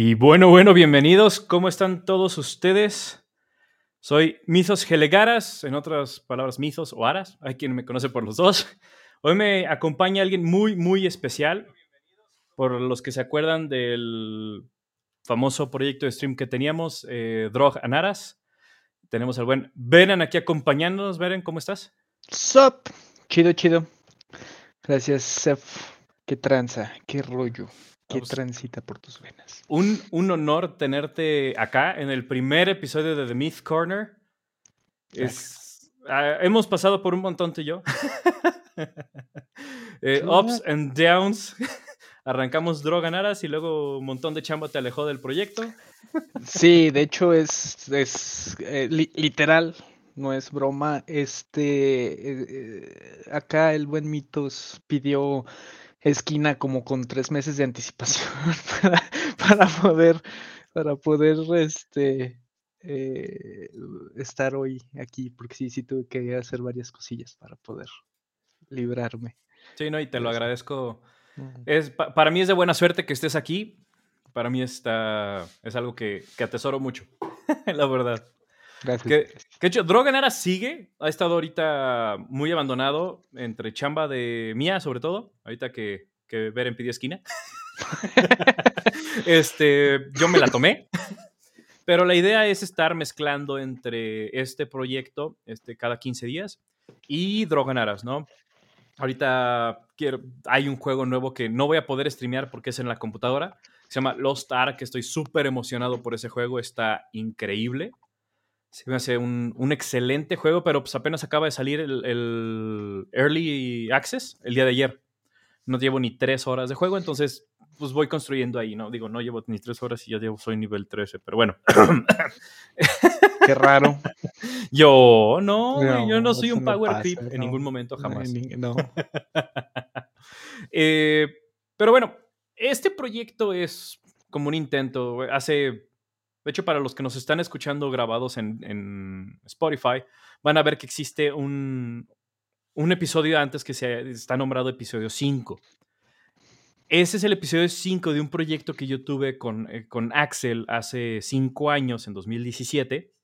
Y bueno, bueno, bienvenidos. ¿Cómo están todos ustedes? Soy Mizos Gelegaras, en otras palabras, Mizos o Aras. Hay quien me conoce por los dos. Hoy me acompaña alguien muy, muy especial. Por los que se acuerdan del famoso proyecto de stream que teníamos, eh, Drog Anaras. Tenemos al buen Beren aquí acompañándonos. Beren, ¿cómo estás? Sup, chido, chido. Gracias, Sef. Qué tranza, qué rollo. ¿Qué transita por tus venas? Un, un, honor tenerte acá en el primer episodio de The Myth Corner. Es, uh, hemos pasado por un montón tú y yo. eh, ups and downs. Arrancamos Droganaras y luego un montón de chamba te alejó del proyecto. sí, de hecho es, es eh, li literal, no es broma. Este, eh, acá el buen Mitos pidió esquina como con tres meses de anticipación para, para poder, para poder este, eh, estar hoy aquí, porque sí, sí tuve que hacer varias cosillas para poder librarme. Sí, no, y te lo agradezco. Es, para mí es de buena suerte que estés aquí. Para mí está, es algo que, que atesoro mucho, la verdad. Gracias. Que, que hecho, Droganara sigue, ha estado ahorita muy abandonado entre chamba de mía, sobre todo, ahorita que, que Beren pidió esquina. este, yo me la tomé. Pero la idea es estar mezclando entre este proyecto este, cada 15 días y Droganaras, ¿no? Ahorita quiero, hay un juego nuevo que no voy a poder streamear porque es en la computadora. Se llama Lost Ark. Estoy súper emocionado por ese juego. Está increíble. Se me hace un, un, excelente juego, pero pues apenas acaba de salir el, el, Early Access el día de ayer. No llevo ni tres horas de juego, entonces pues voy construyendo ahí, ¿no? Digo, no llevo ni tres horas y ya llevo, soy nivel 13, pero bueno. Qué raro. Yo no, no yo no soy un power creep en no, ningún momento jamás. No. eh, pero bueno, este proyecto es como un intento. Hace de hecho, para los que nos están escuchando grabados en, Spotify, van a ver que existe un, un episodio antes que se, está nombrado episodio 5. Ese es el episodio 5 de un proyecto que yo tuve con, eh, con Axel hace 5 años, en 2017,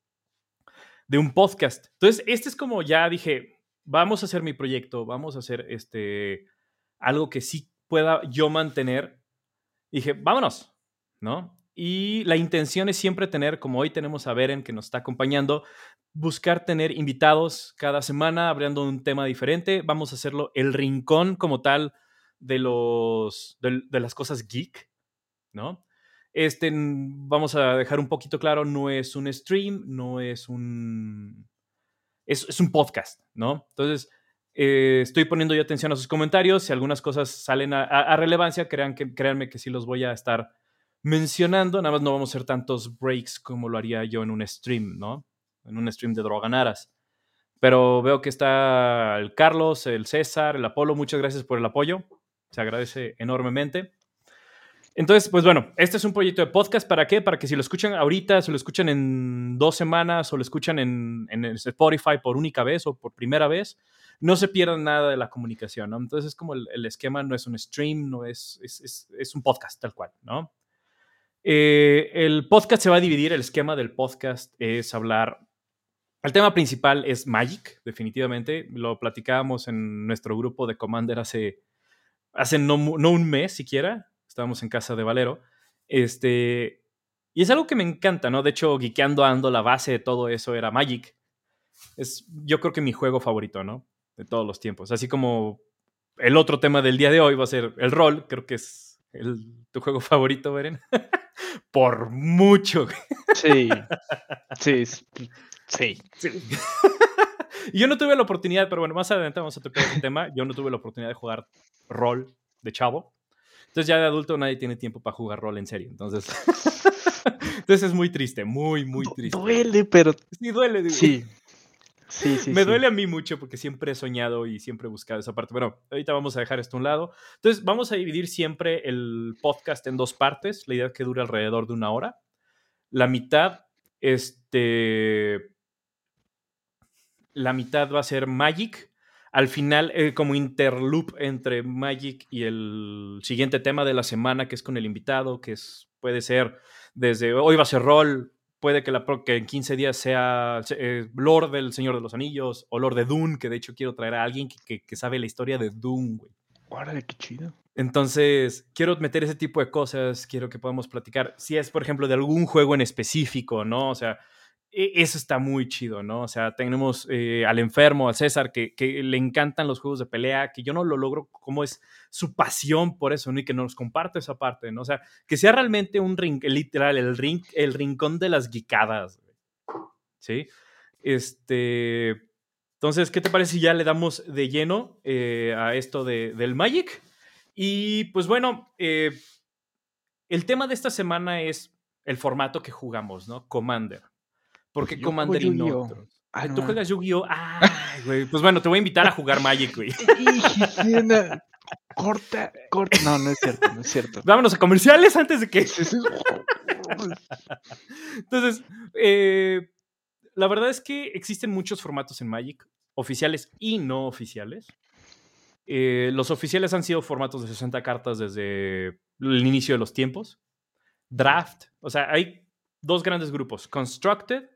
de un podcast. Entonces, este es como ya dije, vamos a hacer mi proyecto, vamos a hacer este, algo que sí pueda yo mantener. dije, vámonos, ¿no? Y la intención es siempre tener, como hoy tenemos a Beren que nos está acompañando, buscar tener invitados cada semana abriendo un tema diferente. Vamos a hacerlo el rincón como tal de, los, de, de las cosas geek, ¿no? Este, vamos a dejar un poquito claro, no es un stream, no es un... Es, un podcast, ¿no? Entonces, eh, estoy poniendo yo atención a sus comentarios. Si algunas cosas salen a, a, a relevancia, crean que, créanme que sí los voy a estar mencionando, nada más no vamos a hacer tantos breaks como lo haría yo en un stream, ¿no? En un stream de Droganaras. Pero veo que está el Carlos, el César, el Apolo, muchas gracias por el apoyo, se agradece enormemente. Entonces, pues bueno, este es un proyecto de podcast, ¿para qué? Para que si lo escuchan ahorita, si lo escuchan en dos semanas o lo escuchan en, en Spotify por única vez o por primera vez, no se pierdan nada de la comunicación, ¿no? Entonces es como el, el esquema no es un stream, no es, es, es, es un podcast tal cual, ¿no? Eh, el podcast se va a dividir, el esquema del podcast es hablar, el tema principal es Magic, definitivamente, lo platicábamos en nuestro grupo de Commander hace, hace no, no un mes siquiera, estábamos en casa de Valero, este, y es algo que me encanta, ¿no? De hecho, Geekeando Ando, la base de todo eso era Magic. Es, yo creo que mi juego favorito, ¿no? De todos los tiempos. Así como el otro tema del día de hoy va a ser el rol, creo que es el, tu juego favorito, Beren. Por mucho. Sí. Sí. Sí. sí. yo no tuve la oportunidad, pero bueno, más adelante vamos a tocar ese tema. Yo no tuve la oportunidad de jugar rol de chavo. Entonces ya de adulto nadie tiene tiempo para jugar rol en serio. Entonces, entonces es muy triste, muy, muy triste. Duele, pero... Sí, duele. Sí. Sí, sí, Me duele a mí mucho porque siempre he soñado y siempre he buscado esa parte. Bueno, ahorita vamos a dejar esto a un lado. Entonces, vamos a dividir siempre el podcast en dos partes. La idea es que dure alrededor de una hora. La mitad, este. La mitad va a ser Magic. Al final, eh, como interloop entre Magic y el siguiente tema de la semana, que es con el invitado, que es, puede ser desde hoy va a ser rol, puede que, la, que en 15 días sea eh, Lord del Señor de los Anillos o Lord de Dune, que de hecho quiero traer a alguien que, que, sabe la historia de Dune, güey. Órale, qué chido. Entonces, quiero meter ese tipo de cosas, quiero que podamos platicar. Si es, por ejemplo, de algún juego en específico, ¿no? O sea, eso está muy chido, ¿no? O sea, tenemos eh, al enfermo, a César, que, le encantan los juegos de pelea, que yo no lo logro, como es su pasión por eso, ¿no? Y que nos comparte esa parte, ¿no? O sea, que sea realmente un ring, literal, el, ring, el rincón de las guicadas, ¿sí? Este. Entonces, ¿qué te parece si ya le damos de lleno eh, a esto de, del Magic? Y pues bueno, eh, el tema de esta semana es el formato que jugamos, ¿no? Commander. Porque Commander y no. Ah, ¿Tú no. juegas Yu-Gi-Oh? Ay, güey. Pues bueno, te voy a invitar a jugar Magic, güey. Corta, corta. No, no es cierto, no es cierto. Vámonos a comerciales antes de que. Sí. Entonces, eh, la verdad es que existen muchos formatos en Magic, oficiales y no oficiales. Eh, los oficiales han sido formatos de 60 cartas desde el inicio de los tiempos. Draft, o sea, hay dos grandes grupos, Constructed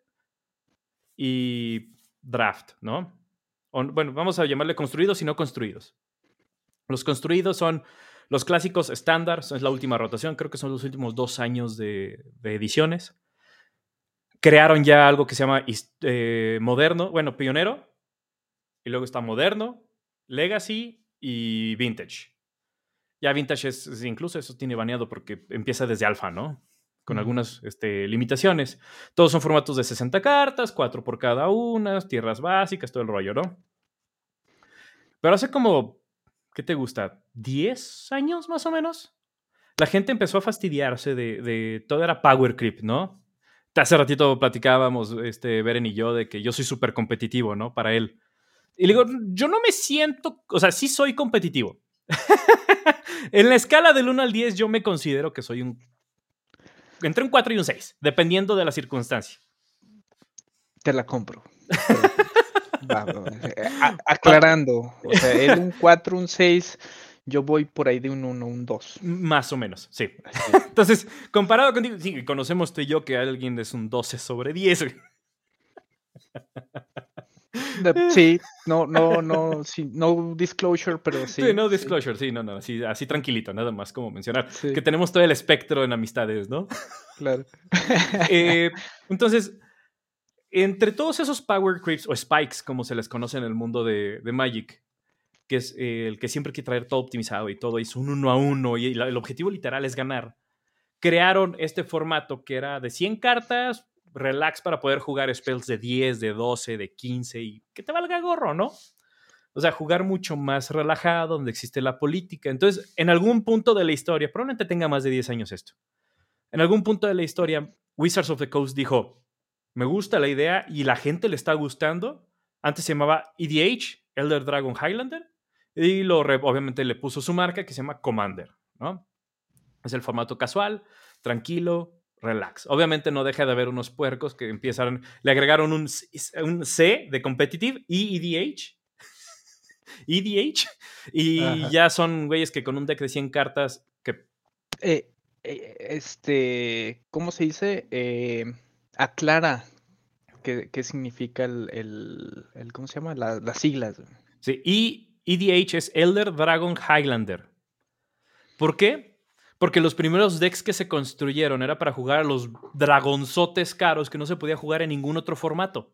y Draft, ¿no? Bueno, vamos a llamarle construidos y no construidos. Los construidos son los clásicos estándar, es la última rotación, creo que son los últimos dos años de, ediciones. Crearon ya algo que se llama eh, moderno, bueno, pionero, y luego está moderno, legacy y vintage. Ya vintage es, es- incluso eso tiene baneado porque empieza desde alfa, ¿no? Con algunas este, limitaciones. Todos son formatos de 60 cartas, 4 por cada una, tierras básicas, todo el rollo, ¿no? Pero hace como, ¿qué te gusta? ¿10 años más o menos? La gente empezó a fastidiarse de, de todo era power creep, ¿no? Hace ratito platicábamos, este, Beren y yo, de que yo soy súper competitivo, ¿no? Para él. Y le digo, yo no me siento, o sea, sí soy competitivo. en la escala del 1 al 10 yo me considero que soy un... Entre un 4 y un 6, dependiendo de la circunstancia. Te la compro. Va, va, va. A- aclarando, o sea, él un 4, un 6, yo voy por ahí de un 1, un 2. Más o menos, sí. Entonces, comparado contigo, sí, conocemos tú y yo que alguien es un 12 sobre 10. Sí, no, no, no, sí, no disclosure, pero sí. Sí, no sí, disclosure, sí, no, no, así, así tranquilito, nada más como mencionar. sí, Que tenemos todo el espectro en amistades, ¿no? claro. Eh, entonces, entre todos esos power creeps o spikes, como se les conoce en el mundo de, de Magic, que es eh, el que siempre quiere traer todo optimizado y todo es un uno a uno y la- el objetivo literal es ganar, crearon este formato que era de 100 cartas, relax para poder jugar spells de 10, de 12, de 15 y que te valga gorro, ¿no? O sea, jugar mucho más relajado, donde existe la política. Entonces, en algún punto de la historia, probablemente tenga más de 10 años esto, en algún punto de la historia, Wizards of the Coast dijo, me gusta la idea y la gente le está gustando. Antes se llamaba EDH, Elder Dragon Highlander, y lo obviamente le puso su marca que se llama Commander, ¿no? Es el formato casual, tranquilo, relax. Obviamente no deja de haber unos puercos que empiezan, le agregaron un, C- un C de competitive y EDH. EDH. Y Ajá. ya son güeyes que con un deck de 100 cartas que Eh, eh, este, ¿cómo se dice? Eh, aclara qué, qué significa el, el, el- ¿cómo se llama? La- las siglas. Sí, y EDH es Elder Dragon Highlander. ¿Por qué? Porque los primeros decks que se construyeron era para jugar a los dragonzotes caros que no se podía jugar en ningún otro formato.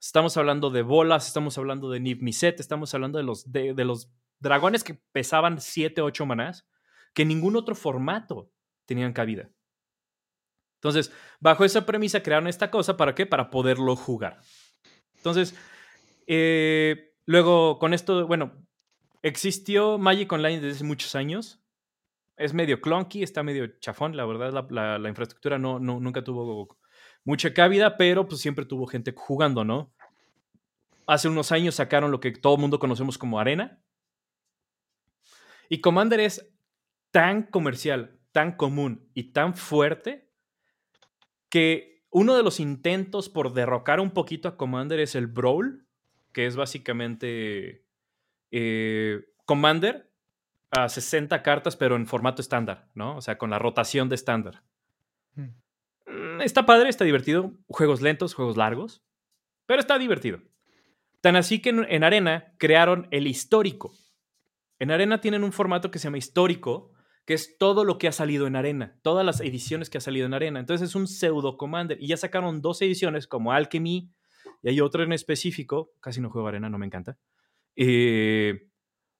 Estamos hablando de bolas, estamos hablando de Niv Mizzet, estamos hablando de los, de los dragones que pesaban 7, 8 manás, que en ningún otro formato tenían cabida. Entonces, bajo esa premisa crearon esta cosa, ¿para qué? Para poderlo jugar. Entonces, eh, luego con esto, bueno, existió Magic Online desde hace muchos años. Es medio clunky, está medio chafón, la verdad, la, infraestructura no, no, nunca tuvo mucha cabida, pero pues siempre tuvo gente jugando, ¿no? Hace unos años sacaron lo que todo el mundo conocemos como Arena. Y Commander es tan comercial, tan común y tan fuerte que uno de los intentos por derrocar un poquito a Commander es el Brawl, que es básicamente eh, Commander a 60 cartas, pero en formato estándar, ¿no? O sea, con la rotación de estándar. Mm. Mm, está padre, está divertido. Juegos lentos, juegos largos, pero está divertido. Tan así que en, Arena crearon el histórico. En Arena tienen un formato que se llama histórico, que es todo lo que ha salido en Arena, todas las ediciones que ha salido en Arena. Entonces es un pseudo Commander. Y ya sacaron dos ediciones como Alchemy y hay otra en específico, casi no juego Arena, no me encanta, eh,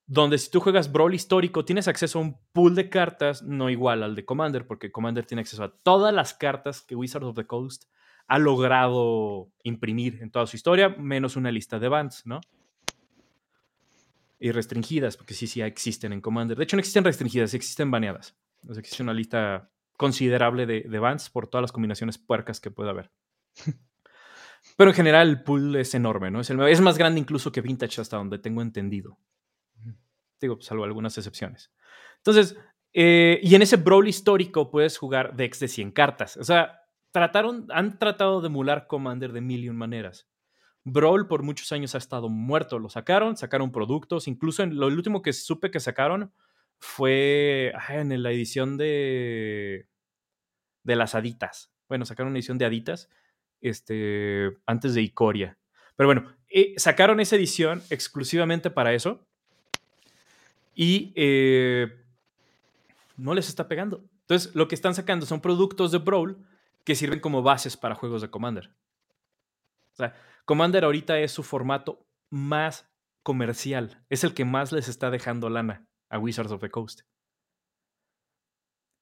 donde si tú juegas Brawl histórico tienes acceso a un pool de cartas no igual al de Commander, porque Commander tiene acceso a todas las cartas que Wizards of the Coast ha logrado imprimir en toda su historia, menos una lista de bands, ¿no? Y restringidas, porque sí, sí existen en Commander. De hecho, no existen restringidas, existen baneadas. O existe una lista considerable de, de bands por todas las combinaciones puercas que pueda haber. Pero en general el pool es enorme, ¿no? Es, es más grande incluso que Vintage hasta donde tengo entendido. Digo, salvo algunas excepciones. Entonces, eh, y en ese Brawl histórico puedes jugar decks de 100 cartas. O sea, trataron, han tratado de emular Commander de mil y maneras. Brawl por muchos años ha estado muerto. Lo sacaron, sacaron productos. Incluso en lo último que supe que sacaron fue en la edición de, de las Aditas. Bueno, sacaron una edición de Aditas este, antes de Icoria. Pero bueno, eh, sacaron esa edición exclusivamente para eso y eh, no les está pegando. Entonces, lo que están sacando son productos de Brawl que sirven como bases para juegos de Commander. O sea, Commander ahorita es su formato más comercial. Es el que más les está dejando lana a Wizards of the Coast.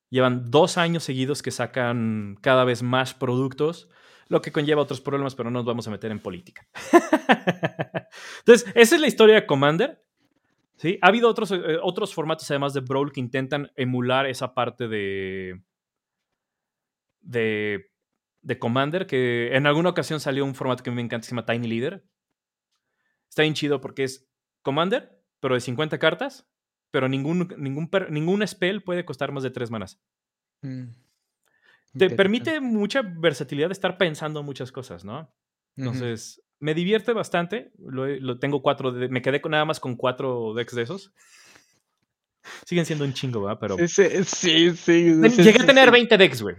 Llevan dos años seguidos que sacan cada vez más productos, lo que conlleva otros problemas, pero no nos vamos a meter en política. Entonces, esa es la historia de Commander. ¿Sí? Ha habido otros, eh, otros formatos, además de Brawl, que intentan emular esa parte de, de, de Commander, que en alguna ocasión salió un formato que me encanta, se llama Tiny Leader. Está bien chido porque es Commander, pero de 50 cartas, pero ningún, ningún, ningún spell puede costar más de 3 manas. Mm. Te permite mucha versatilidad de estar pensando muchas cosas, ¿no? Entonces, me divierte bastante. Lo, tengo cuatro, me quedé con, nada más con cuatro decks de esos. Siguen siendo un chingo, ¿verdad? Pero. Sí, sí, sí. Llegué a tener 20 decks, güey.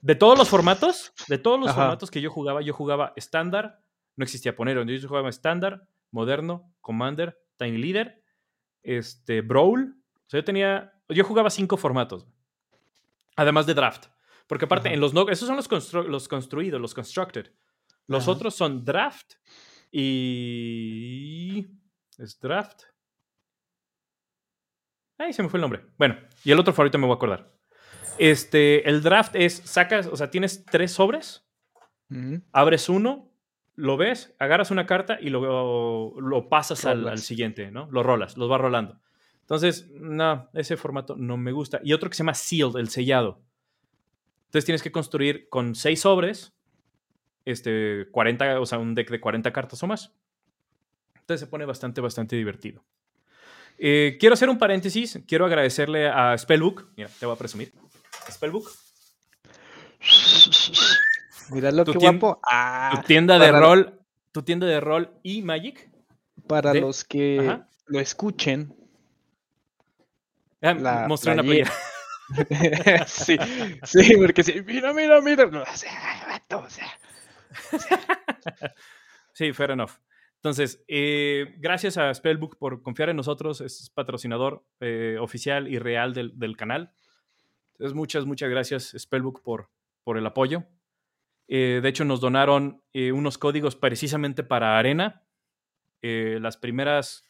De todos los formatos, de todos los formatos que yo jugaba, yo jugaba estándar, no existía poner, yo jugaba estándar, moderno, commander, tiny leader, este, brawl. O sea, yo tenía, yo jugaba cinco formatos. Además de draft. Porque aparte, en los no, esos son los, los construidos, los constructed. Los otros son draft y. Es draft. Ay, se me fue el nombre. Bueno, y el otro favorito me voy a acordar. Este, el draft es, sacas, o sea, tienes tres sobres, abres uno, lo ves, agarras una carta y lo, lo pasas al, al, siguiente, ¿no? Lo rolas, los vas rolando. Entonces, no, ese formato no me gusta. Y otro que se llama sealed, el sellado. Entonces tienes que construir con seis sobres, este, 40, o sea, un deck de 40 cartas o más. Entonces se pone bastante, bastante divertido. Eh, quiero hacer un paréntesis. Quiero agradecerle a Spellbook. Mira, te voy a presumir. Spellbook. Mira lo que guapo. Ah, tu tienda de rol. Tu tienda de rol y Magic. Para los que lo escuchen. Ah, mostré una playera. sí, sí, porque sí, mira, mira, mira. sí, fair enough. Entonces, eh, gracias a Spellbook por confiar en nosotros, es patrocinador eh, oficial y real del, canal. Entonces, muchas, muchas gracias Spellbook por, por el apoyo. Eh, de hecho, nos donaron unos códigos precisamente para Arena. las primeras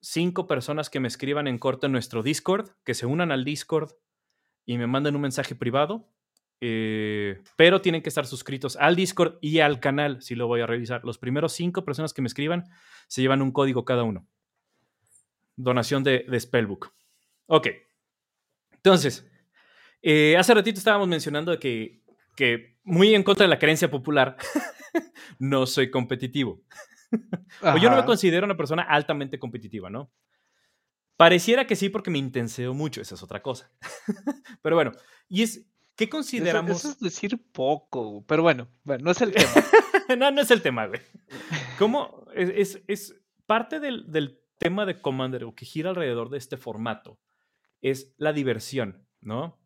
cinco personas que me escriban en corto en nuestro Discord, que se unan al Discord y me manden un mensaje privado. Eh, pero tienen que estar suscritos al Discord y al canal, si lo voy a revisar. Los primeros cinco personas que me escriban se llevan un código cada uno. Donación de, de Spellbook. Ok. Entonces, eh, hace ratito estábamos mencionando que, que muy en contra de la creencia popular, no soy competitivo. o yo no me considero una persona altamente competitiva, ¿no? Pareciera que sí porque me intenseo mucho, esa es otra cosa. pero bueno, y es, ¿qué consideramos? Eso, es decir poco, pero bueno, bueno, no es el tema. no, no es el tema, güey. ¿Cómo? Es, es, parte del, del, tema de Commander o que gira alrededor de este formato, es la diversión, ¿no?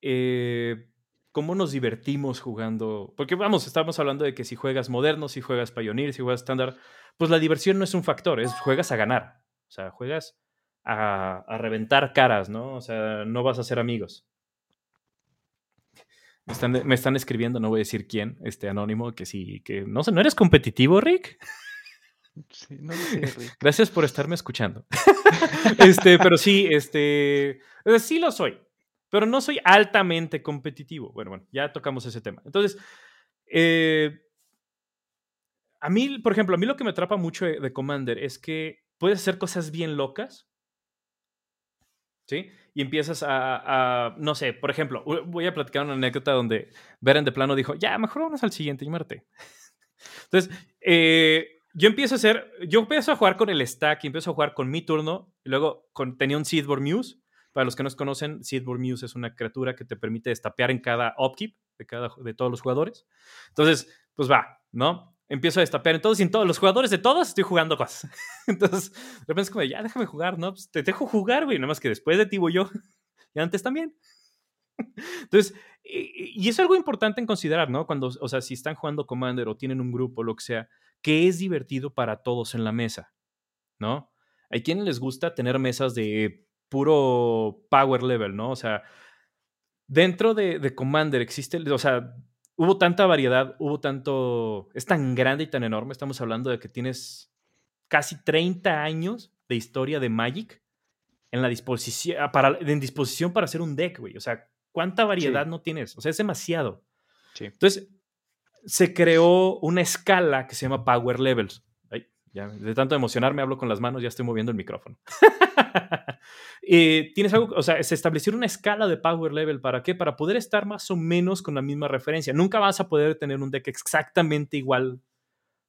Eh, ¿Cómo nos divertimos jugando? Porque vamos, estamos hablando de que si juegas moderno, si juegas Pioneer, si juegas estándar, pues la diversión no es un factor, es juegas a ganar. O sea, juegas a, reventar caras, ¿no? O sea, no vas a ser amigos. Me están, me están, escribiendo, no voy a decir quién, este anónimo, que sí, que no sé, ¿no eres competitivo, Rick? Sí, no sé, Rick. Gracias por estarme escuchando. este, pero sí, este, sí lo soy, pero no soy altamente competitivo. Bueno, bueno, ya tocamos ese tema. Entonces, eh, a mí, por ejemplo, a mí lo que me atrapa mucho de Commander es que puedes hacer cosas bien locas. ¿Sí? Y empiezas a, no sé, por ejemplo, voy a platicar una anécdota donde Beren de plano dijo, ya, mejor vamos al siguiente y muerte. Entonces, eh, yo empiezo a hacer, yo empiezo a jugar con el stack y empiezo a jugar con mi turno. Y luego con, tenía un Seedborn Muse. Para los que no conocen, Seedborn Muse es una criatura que te permite destapear en cada upkeep de, cada, de todos los jugadores. Entonces, pues va, ¿no? Empiezo a destapear en todos y en todos los jugadores de todos estoy jugando cosas. Entonces, de repente es como, ya déjame jugar, ¿no? Pues te dejo jugar, güey, nada más que después de ti voy yo. y antes también. Entonces, y, es algo importante en considerar, ¿no? Cuando, o sea, si están jugando Commander o tienen un grupo, lo que sea, que es divertido para todos en la mesa, ¿no? Hay quienes les gusta tener mesas de puro power level, ¿no? O sea, dentro de, de Commander existe, o sea, hubo tanta variedad, hubo tanto, es tan grande y tan enorme, estamos hablando de que tienes casi 30 años de historia de Magic en la disposición, ah, para, en disposición para hacer un deck, güey. O sea, ¿cuánta variedad no tienes? O sea, es demasiado. Entonces, se creó una escala que se llama Power Levels. ya, de tanto emocionarme hablo con las manos, ya estoy moviendo el micrófono. Eh, tienes algo, o sea, se estableció una escala de power level. ¿Para qué? Para poder estar más o menos con la misma referencia. Nunca vas a poder tener un deck exactamente igual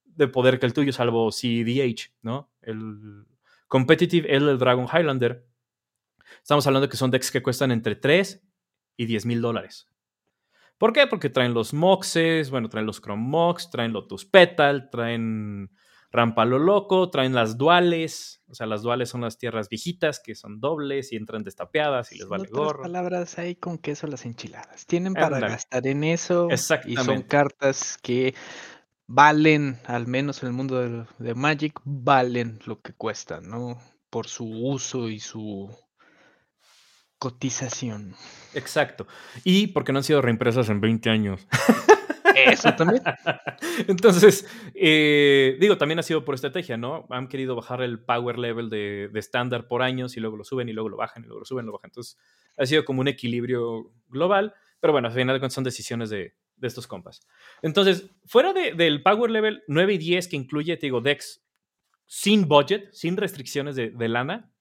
de poder que el tuyo, salvo CDH, ¿no? El Competitive, el, Dragon Highlander. Estamos hablando que son decks que cuestan entre 3 y 10 mil dólares. ¿Por qué? Porque traen los Moxes, bueno, traen los Chrome Mox, traen Lotus Petal, traen Rampa lo loco, traen las duales, o sea, las duales son las tierras viejitas que son dobles y entran destapeadas y les vale gorro. palabras ahí con queso las enchiladas. Tienen para gastar en eso y son cartas que valen, al menos en el mundo de, de, Magic, valen lo que cuestan, ¿no? Por su uso y su cotización. Exacto. Y porque no han sido reimpresas en 20 años. Eso también. Entonces, eh, digo, también ha sido por estrategia, ¿no? Han querido bajar el power level de estándar por años y luego lo suben y luego lo bajan y luego lo suben y lo bajan. Entonces, ha sido como un equilibrio global, pero bueno, al final de cuentas son decisiones de, estos compas. Entonces, fuera del power level 9 y 10 que incluye, te digo, Dex sin budget, sin restricciones de, de lana,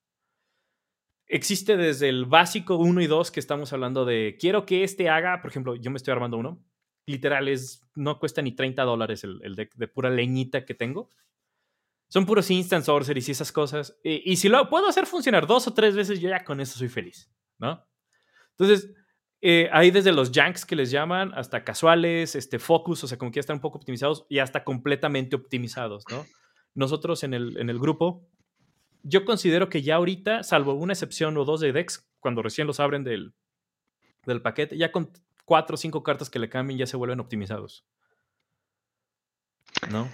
existe desde el básico 1 y 2 que estamos hablando de quiero que este haga, por ejemplo, yo me estoy armando uno, literal, es, no cuesta ni 30 dólares el, deck de pura leñita que tengo. Son puros instant sorceries y esas cosas. Y, si lo puedo hacer funcionar dos o tres veces, yo ya con eso soy feliz, ¿no? Entonces, eh, hay desde los janks que les llaman hasta casuales, este focus, o sea, como que ya están un poco optimizados y hasta completamente optimizados, ¿no? Nosotros en el, en el grupo, yo considero que ya ahorita, salvo una excepción o dos de decks, cuando recién los abren del, del paquete, ya con cuatro o cinco cartas que le cambien ya se vuelven optimizados. ¿No?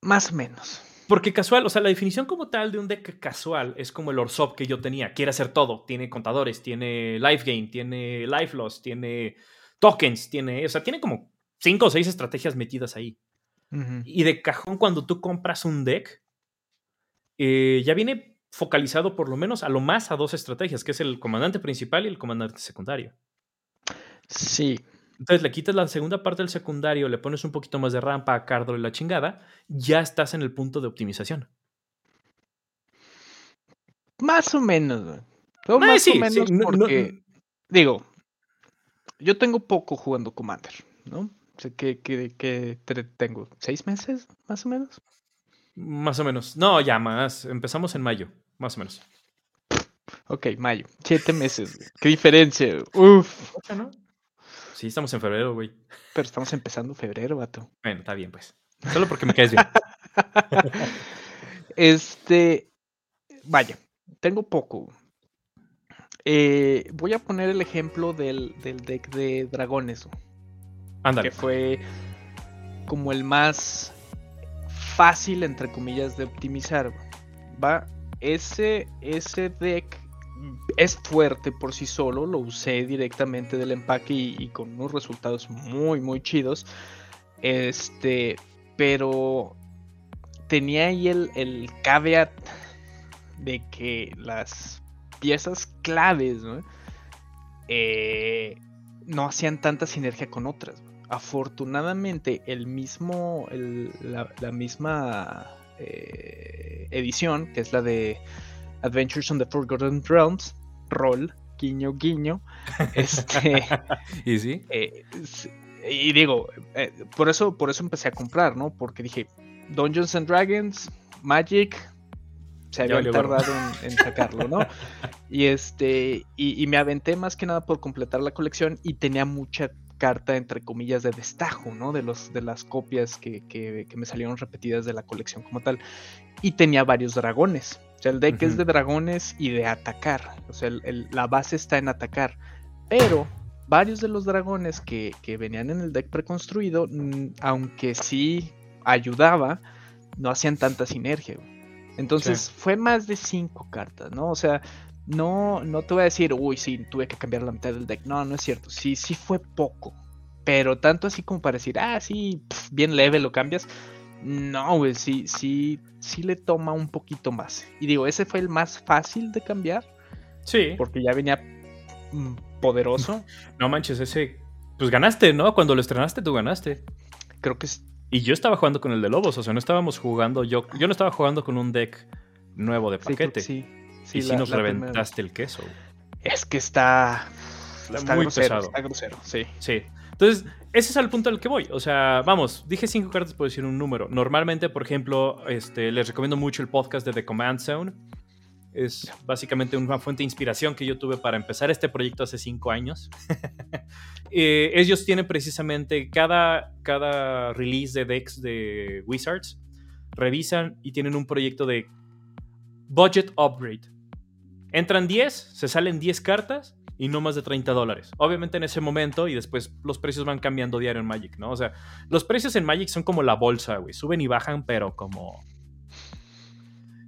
Más o menos. Porque casual, o sea, la definición como tal de un deck casual es como el Orsop que yo tenía. Quiere hacer todo. Tiene contadores, tiene life gain, tiene life loss, tiene tokens, tiene, o sea, tiene como cinco o seis estrategias metidas ahí. Y de cajón, cuando tú compras un deck, eh, ya viene focalizado por lo menos a lo más a dos estrategias, que es el comandante principal y el comandante secundario. Sí. Entonces le quitas la segunda parte del secundario, le pones un poquito más de rampa a Cardo y la chingada, ya estás en el punto de optimización. Más o menos. Todo Ah, más sí, o menos sí, no- no- porque, digo, yo tengo poco jugando Commander, ¿no? O sea, que, que, que tengo seis meses, más o menos. Más o menos. No, ya más. Empezamos en mayo, más o menos. Ok, mayo, siete meses. güey. Qué diferencia. Uf. ¿Ocho, no? Sí, estamos en febrero, güey. Pero estamos empezando febrero, vato. Bueno, está bien, pues. Solo porque me caes bien. Este, vaya, tengo poco. Eh, voy a poner el ejemplo del, del deck de dragones, güey, que Ándale. fue como el más fácil, entre comillas, de optimizar. Va, ese, ese deck es fuerte por sí solo, lo usé directamente del empaque y, con unos resultados muy, muy chidos. Este, pero tenía ahí el, el caveat de que las piezas claves ¿no? Eh, no hacían tanta sinergia con otras. Afortunadamente, el mismo, el- la, la misma eh, edición, que es la de Adventures on the Forgotten Realms, Roll, guiño, guiño, este, ¿Y sí? eh, y digo, eh, por eso, por eso empecé a comprar, ¿no? Porque dije, Dungeons and Dragons, Magic, se habían tardado en, en sacarlo, ¿no? y este, y, y me aventé más que nada por completar la colección y tenía mucha carta entre comillas de destajo, ¿no? De los, de las copias que, que- que me salieron repetidas de la colección como tal. Y tenía varios dragones. Sea, el deck es Ujú. de dragones y de atacar. O sea, el- el- la base está en atacar. Pero varios de los dragones que, que venían en el deck preconstruido, mm, aunque sí ayudaba, no hacían tanta sinergia. güey. Entonces fue más de cinco cartas, ¿no? O sea, no, no te voy a decir, uy, sí, tuve que cambiar la mitad del deck. No, no es cierto. Sí, sí fue poco. Pero tanto así como para decir, ah, sí, pf, bien leve lo cambias. No, güey, sí, sí, sí le toma un poquito más. Y digo, ese fue el más fácil de cambiar, Sí. porque ya venía poderoso. No manches, ese. Pues ganaste, ¿no? Cuando lo estrenaste, tú ganaste. Creo que es Y yo estaba jugando con el de Lobos, o sea, no estábamos jugando. Yo, yo no estaba jugando con un deck nuevo de sí, creo que paquete. sí. y sí la- nos la primera vez. reventaste el queso. Es que está. Está Está, muy grosero, pesado. está grosero, sí. Sí. Entonces, ese es el punto al que voy. O sea, vamos, dije cinco cartas por decir un número. Normalmente, por ejemplo, este, les recomiendo mucho el podcast de The Command Zone. Es básicamente una fuente de inspiración que yo tuve para empezar este proyecto hace cinco años. Eh, ellos tienen precisamente cada, cada release de decks de Wizards, revisan y tienen un proyecto de budget upgrade. Entran 10, se salen 10 cartas y no más de 30 dólares. Obviamente en ese momento y después los precios van cambiando diario en Magic, ¿no? O sea, los precios en Magic son como la bolsa, güey. Suben y bajan, pero como...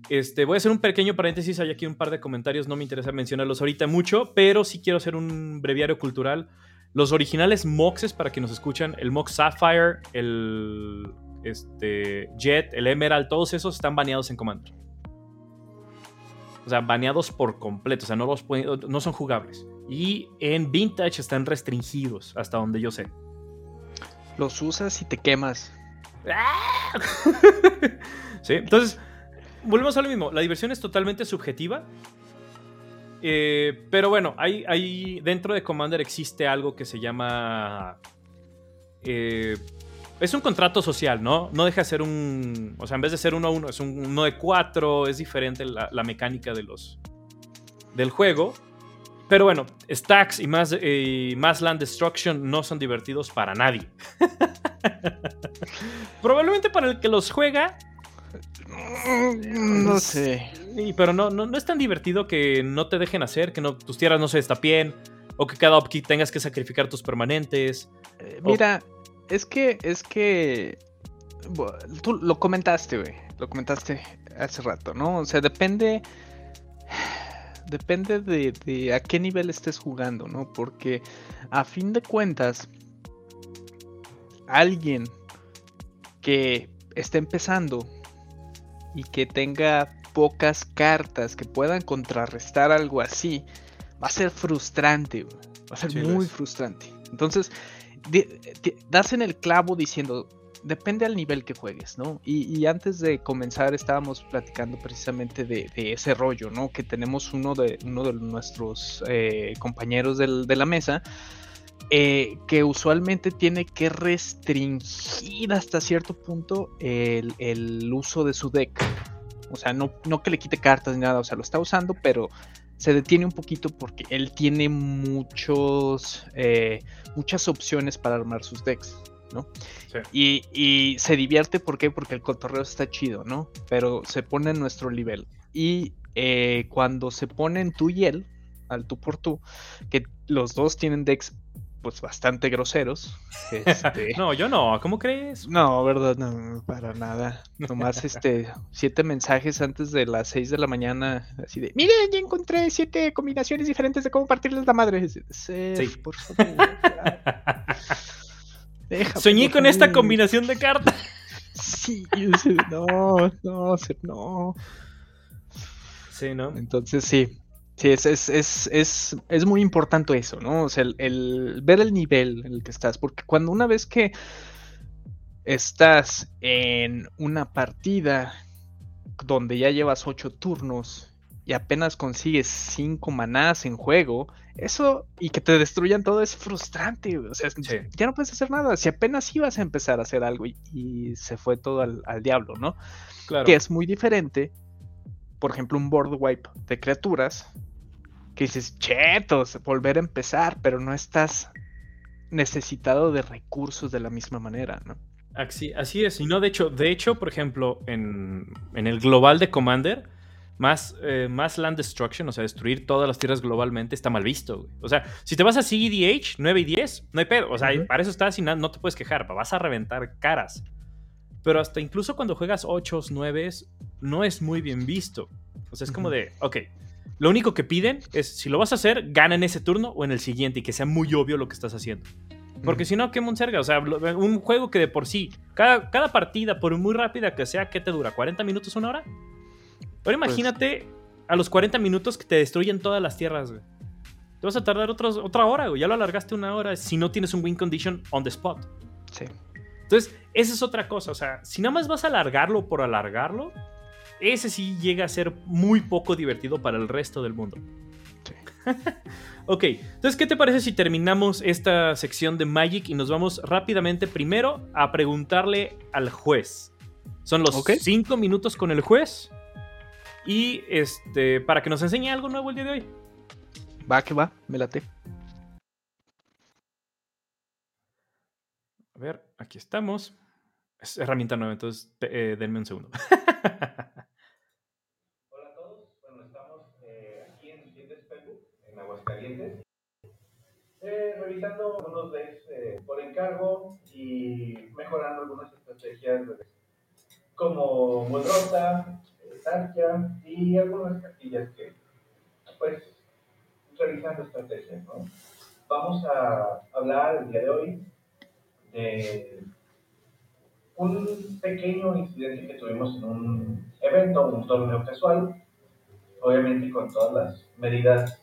Este, voy a hacer un pequeño paréntesis, hay aquí un par de comentarios, no me interesa mencionarlos ahorita mucho, pero sí quiero hacer un breviario cultural. Los originales Moxes, para que nos escuchan, el Mox Sapphire, el este, Jet, el Emerald, todos esos están baneados en Commander. O sea, baneados por completo, o sea, no, los no son jugables. Y en Vintage están restringidos, hasta donde yo sé. Los usas y te quemas. sí, entonces, volvemos a lo mismo. La diversión es totalmente subjetiva. Eh, pero bueno, hay, hay, dentro de Commander existe algo que se llama... eh, es un contrato social, ¿no? No deja de ser un... O sea, en vez de ser uno a uno, es un uno de cuatro, es diferente la, la mecánica de los, del juego. Pero bueno, Stacks y más, eh, más Land Destruction no son divertidos para nadie. Probablemente para el que los juega, No sé. Sí, pero no, no, no es tan divertido que no te dejen hacer, que no, tus tierras no se destapien, o que cada upkeep tengas que sacrificar tus permanentes. Eh, Mira, es que, es que. Tú lo comentaste, güey. Lo comentaste hace rato, ¿no? O sea, depende. Depende de, de a qué nivel estés jugando, ¿no? Porque a fin de cuentas, alguien que esté empezando y que tenga pocas cartas que puedan contrarrestar algo así, va a ser frustrante. Va a ser Sí, muy es. frustrante. Entonces, das en el clavo diciendo, depende al nivel que juegues, ¿no? Y, antes de comenzar estábamos platicando precisamente de, ese rollo, ¿no? Que tenemos uno de, uno de nuestros eh, compañeros de la mesa eh, que usualmente tiene que restringir hasta cierto punto el, uso de su deck. O sea, no, no que le quite cartas ni nada, o sea, lo está usando, pero se detiene un poquito porque él tiene muchos, eh, muchas opciones para armar sus decks, ¿no? Y, se divierte, ¿por qué? Porque el cotorreo está chido, ¿no? Pero se pone en nuestro nivel. Y eh, cuando se ponen tú y él, al tú por tú, que los dos tienen decks pues bastante groseros. Este... no, yo no, ¿cómo crees? No, verdad, no, para nada. Nomás este, siete mensajes antes de las seis de la mañana, así de, miren, ya encontré siete combinaciones diferentes de cómo partirles la madre. Sí, por favor. Soñé con esta combinación de cartas. Sí, no, no, no. Sí, ¿no? Entonces sí, Sí, es, es, es, es, muy importante eso, ¿no? O sea, el, ver el nivel en el que estás, porque cuando una vez que estás en una partida donde ya llevas ocho turnos y apenas consigues cinco manás en juego, eso y que te destruyan todo es frustrante, o sea, ya no puedes hacer nada, si apenas ibas a empezar a hacer algo y, se fue todo al, al diablo, ¿no? Claro. Que es muy diferente por ejemplo, un board wipe de criaturas, que dices, chetos, volver a empezar, pero no estás necesitado de recursos de la misma manera, ¿no? Así, así es, y no, de hecho, de hecho, por ejemplo, en, el global de Commander, más, eh, más land destruction, o sea, destruir todas las tierras globalmente, está mal visto. O sea, si te vas a CEDH 9 y 10, no hay pedo. O sea, para eso estás y no, no te puedes quejar, vas a reventar caras. Pero hasta incluso cuando juegas 8, 9, no es muy bien visto. O sea, es como de, ok, lo único que piden es, si lo vas a hacer, gana en ese turno o en el siguiente y que sea muy obvio lo que estás haciendo. Porque si no, qué monserga. O sea, un juego que de por sí, cada, cada partida, por muy rápida que sea, ¿qué te dura? ¿40 minutos, una hora? Ahora pues imagínate a los 40 minutos que te destruyen todas las tierras, güey. Te vas a tardar otra hora, güey. Ya lo alargaste una hora si no tienes un win condition on the spot. Sí. Entonces, esa es otra cosa. O sea, si nada más vas a alargarlo por alargarlo, ese sí llega a ser muy poco divertido para el resto del mundo. Sí. ok, entonces, ¿qué te parece si terminamos esta sección de Magic y nos vamos rápidamente primero a preguntarle al juez? Son los cinco minutos con el juez. Y este, para que nos enseñe algo nuevo el día de hoy. Va, que va, me late. A ver, aquí estamos. Es herramienta nueva, entonces eh, denme un segundo. Hola a todos. Bueno, estamos eh, aquí en Clientes Facebook, en Aguascalientes, eh, revisando algunos decks eh, por encargo y mejorando algunas estrategias como Mudrota, Sarkia y algunas cartillas que, pues, revisando estrategias, ¿no? Vamos a hablar el día de hoy de un pequeño incidente que tuvimos en un evento, un torneo casual, obviamente con todas las medidas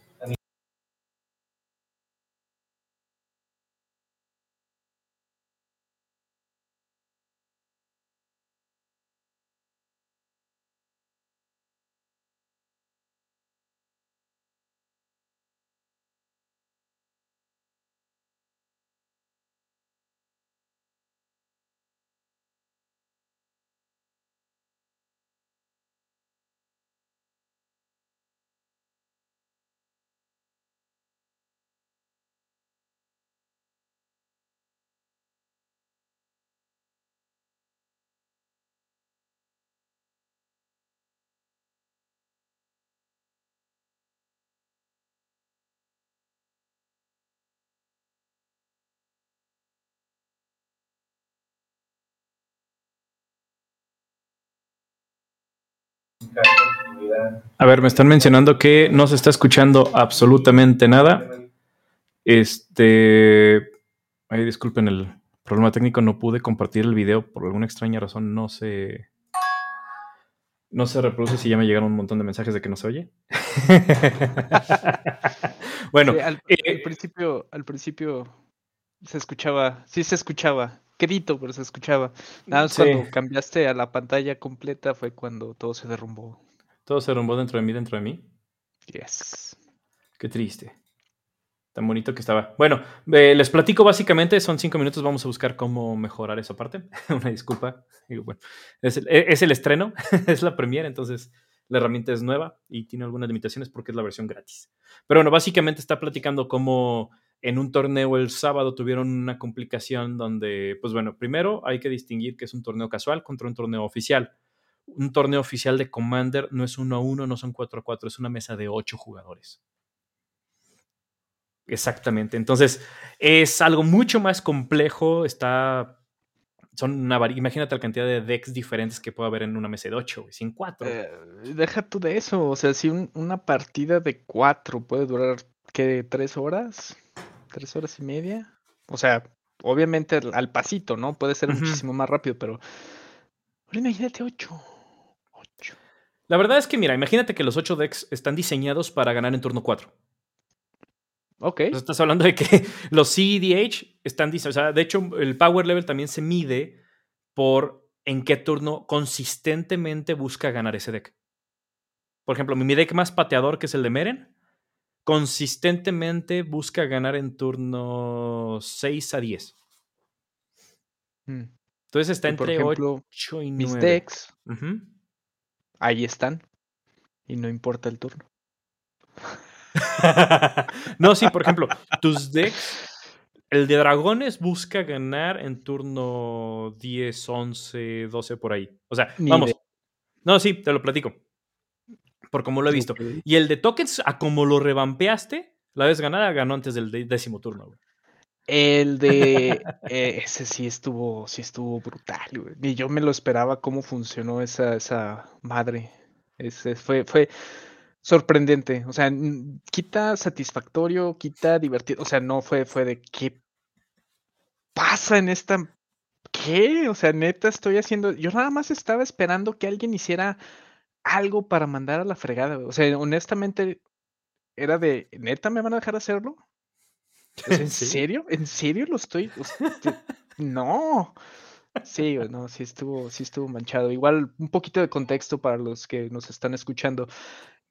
A ver, me están mencionando que no se está escuchando absolutamente nada. Este. Ay, disculpen el problema técnico. No pude compartir el video por alguna extraña razón. No se. No se reproduce si ya me llegaron un montón de mensajes de que no se oye. bueno, al, eh, principio, al principio se escuchaba, sí se escuchaba. Escrito, pero se escuchaba. Nada más Sí. cuando cambiaste a la pantalla completa fue cuando todo se derrumbó. Todo se derrumbó dentro de mí, dentro de mí. Yes. Qué triste. Tan bonito que estaba. Bueno, eh, les platico básicamente, son cinco minutos, vamos a buscar cómo mejorar esa parte. Una disculpa. Bueno, es el, es el estreno, es la premiere, entonces la herramienta es nueva y tiene algunas limitaciones porque es la versión gratis. Pero bueno, básicamente está platicando cómo en un torneo el sábado tuvieron una complicación donde, pues bueno, primero hay que distinguir que es un torneo casual contra un torneo oficial. Un torneo oficial de Commander no es uno a uno, no son cuatro a cuatro, es una mesa de ocho jugadores. Exactamente. Entonces, es algo mucho más complejo. Está. Son una Imagínate la cantidad de decks diferentes que puede haber en una mesa de 8, sin 4. Eh, deja tú de eso, o sea, si un- una partida de cuatro puede durar, ¿qué? ¿Tres horas? ¿Tres horas y media? O sea, obviamente al, pasito, ¿no? Puede ser muchísimo más rápido, pero... Ahora imagínate ocho. Ocho. La verdad es que, mira, imagínate que los 8 decks están diseñados para ganar en turno 4. Ok. estás hablando de que los CEDH están diseñados. O sea, de hecho, el power level también se mide por en qué turno consistentemente busca ganar ese deck. Por ejemplo, mi deck más pateador, que es el de Meren, consistentemente busca ganar en turno 6 a 10. Mm. Entonces está Y entre ejemplo, 8 y mis 9. decks, Ujú. ahí están. Y no importa el turno. no, sí, por ejemplo, tus decks, el de dragones busca ganar en turno 10, 11, 12 por ahí. O sea, Ni vamos. No, sí, te lo platico. Por como lo he visto. Y el de tokens, a como lo revampeaste, la vez ganada ganó antes del de- décimo turno. güey. El de eh, ese sí estuvo, sí estuvo brutal, güey. Ni yo me lo esperaba cómo funcionó esa, esa madre. Ese fue, fue sorprendente. O sea, quita satisfactorio, quita divertido. O sea, no fue, fue de qué pasa en esta. ¿Qué? O sea, neta, estoy haciendo. Yo nada más estaba esperando que alguien hiciera algo para mandar a la fregada. güey. O sea, honestamente, era de, ¿neta me van a dejar hacerlo? ¿En Sí. serio? ¿En serio lo estoy? o sea, No. Sí, no, sí estuvo, sí estuvo manchado. Igual un poquito de contexto para los que nos están escuchando.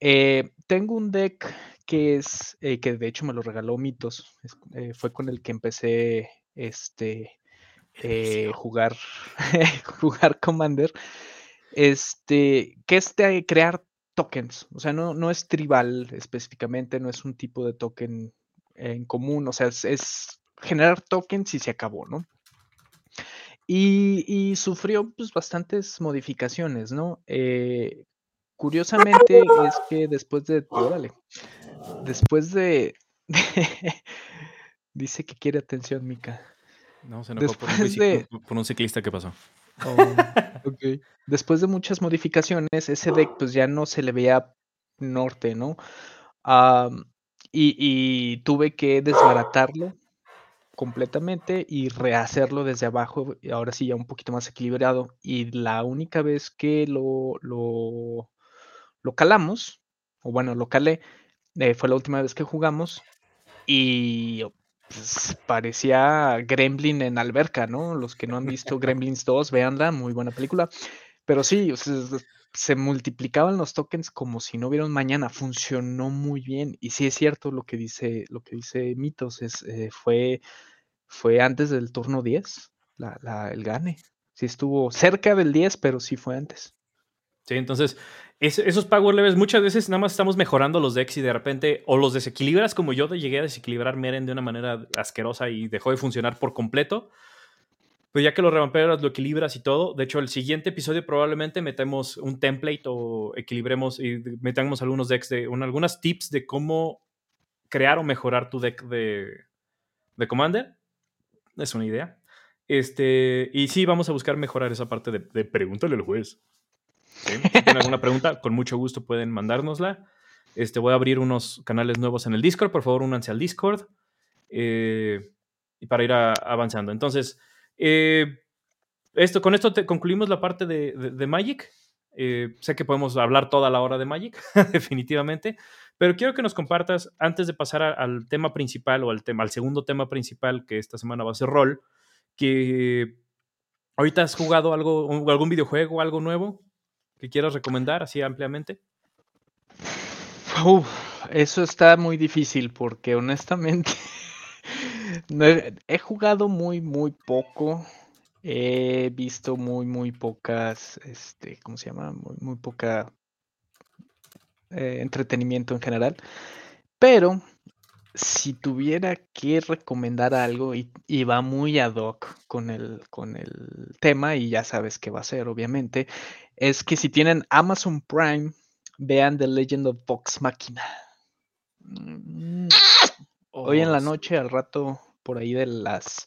Eh, tengo un deck que es, eh, que de hecho me lo regaló Mitos. es- eh, fue con el que empecé este eh, jugar, jugar Commander. Este, que es de crear tokens. O sea, no, no es tribal específicamente, no es un tipo de token en común. O sea, es, es generar tokens y se acabó, ¿no? Y, y sufrió pues bastantes modificaciones, ¿no? Eh, curiosamente es que después de, órale, después de, dice que quiere atención, Mika. No, se enojó por un, de- por un ciclista que pasó. Oh. Después de muchas modificaciones, ese deck pues ya no se le veía norte, ¿no? Y tuve que desbaratarlo completamente y rehacerlo desde abajo, y ahora sí ya un poquito más equilibrado. Y la única vez que lo, lo, lo calamos, o bueno, lo calé, eh, fue la última vez que jugamos y pues, parecía Gremlin en alberca, ¿no? Los que no han visto Gremlins 2, véanla, muy buena película. Pero sí, se- multiplicaban los tokens como si no hubiera mañana. Funcionó muy bien. Y sí es cierto lo que dice, lo que dice Mitos, es, eh, fue, fue antes del turno 10, la, la- el gane. Sí estuvo cerca del 10, pero sí fue antes. Sí, entonces, es- esos power levels muchas veces nada más estamos mejorando los decks y de repente o los desequilibras como yo llegué a desequilibrar Meren de una manera asquerosa y dejó de funcionar por completo. Pues ya que lo revampeas, lo equilibras y todo. De hecho, el siguiente episodio probablemente metemos un template o equilibremos y metamos algunos decks de un- algunas tips de cómo crear o mejorar tu deck de, de Commander. Es una idea. Este, y sí, vamos a buscar mejorar esa parte de, de pregúntale al juez. Si tienen alguna pregunta, con mucho gusto pueden mandárnosla. Este, voy a abrir unos canales nuevos en el Discord. Por favor, únanse al Discord. eh, y para ir avanzando. Entonces, eh, esto, con esto concluimos la parte de, Magic. Eh, sé que podemos hablar toda la hora de Magic, definitivamente. Pero quiero que nos compartas, antes de pasar al tema principal o al, tema, al segundo tema principal, que esta semana va a ser rol, que ¿Ahorita has jugado algo, un- algún videojuego, algo nuevo que quieras recomendar así ampliamente? Eso está muy difícil porque honestamente he, jugado muy, muy poco. He visto muy, muy pocas, este, ¿cómo se llama? Muy, muy poca eh, entretenimiento en general. Pero si tuviera que recomendar algo y, y va muy ad hoc con el, con el tema, y ya sabes qué va a ser, obviamente, es que si tienen Amazon Prime, vean The Legend of Vox Machina. Mm, Hoy en la Oh, noche, al rato, por ahí de las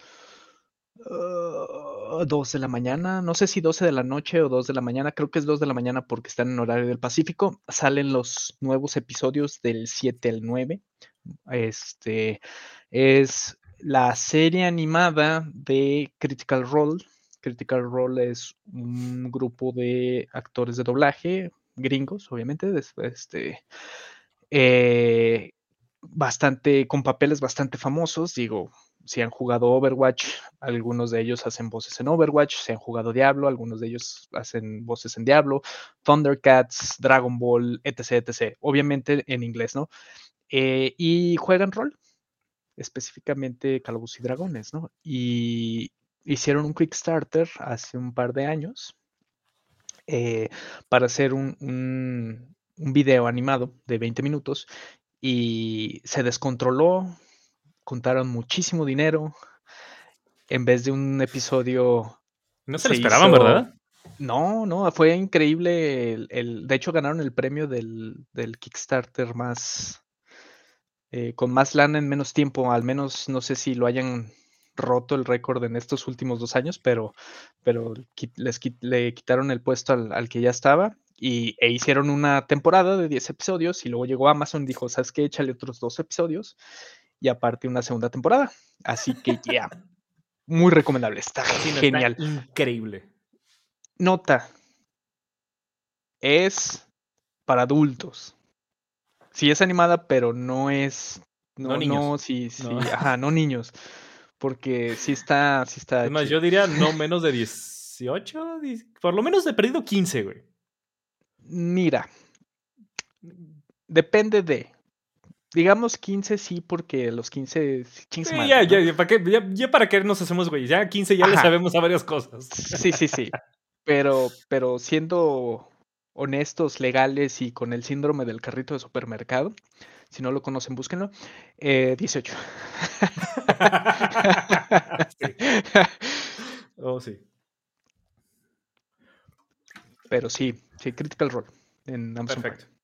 uh, 2 de la mañana, no sé si 12 de la noche o 2 de la mañana, creo que es 2 de la mañana porque están en horario del Pacífico, salen los nuevos episodios del 7 al 9. Este es la serie animada de Critical Role. Critical Role es un grupo de actores de doblaje, gringos, obviamente, este, eh, bastante, con papeles bastante famosos. Digo, si han jugado Overwatch, algunos de ellos hacen voces en Overwatch, si han jugado Diablo, algunos de ellos hacen voces en Diablo, Thundercats, Dragon Ball, etc, etc. Obviamente en inglés, ¿no? Eh, y juegan rol, específicamente Calabozos y Dragones, ¿no? Y hicieron un Kickstarter hace un par de años eh, para hacer un, un, un video animado de 20 minutos y se descontroló, contaron muchísimo dinero. En vez de un episodio, No se lo esperaban, hizo- ¿verdad? no, no, fue increíble. El, el- de hecho, ganaron el premio del, del Kickstarter más eh, con más lana en menos tiempo. Al menos no sé si lo hayan roto el récord en estos últimos dos años, pero, pero les le quitaron el puesto al, al que ya estaba y, e hicieron una temporada de 10 episodios y luego llegó Amazon y dijo, ¿sabes qué? Échale otros dos episodios y aparte una segunda temporada. Así que ya, muy recomendable, está Sí, no, está genial. increíble. Nota, es para adultos. Sí es animada, pero no es... No No, niños. no, sí, sí, No. ajá, no niños. Porque sí está, sí está Es más, chido. yo diría no menos de 18, die- por lo menos de perdido 15, güey. Mira, depende de. Digamos 15 sí, porque los 15 sí, ching su Sí, madre, ya, ¿no? ya, ya, ¿para qué, ya, ya para qué nos hacemos, güey. Ya 15 ya le Ajá. sabemos a varias cosas. Sí, sí, sí. Pero, pero siendo honestos, legales y con el síndrome del carrito de supermercado, si no lo conocen, búsquenlo. eh, 18. Sí. Oh, sí. Pero sí, sí, Critical Role en Amazon Prime. Perfecto.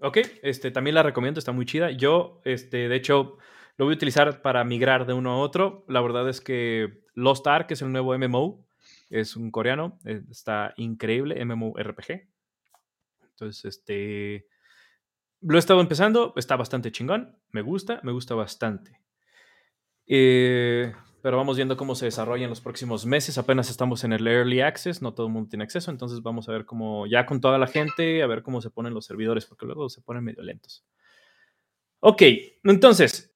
Ok, este, también la recomiendo, está muy chida. Yo, este, de hecho, lo voy a utilizar para migrar de uno a otro. La verdad es que Lost Ark, que es el nuevo MMO, es un coreano, eh, está increíble, MMORPG. Entonces, este, lo he estado empezando, está bastante chingón, me gusta, me gusta bastante. Eh, pero vamos viendo cómo se desarrolla en los próximos meses. Apenas estamos en el Early Access, no todo el mundo tiene acceso, entonces vamos a ver cómo, ya con toda la gente, a ver cómo se ponen los servidores, porque luego se ponen medio lentos. Ok, entonces,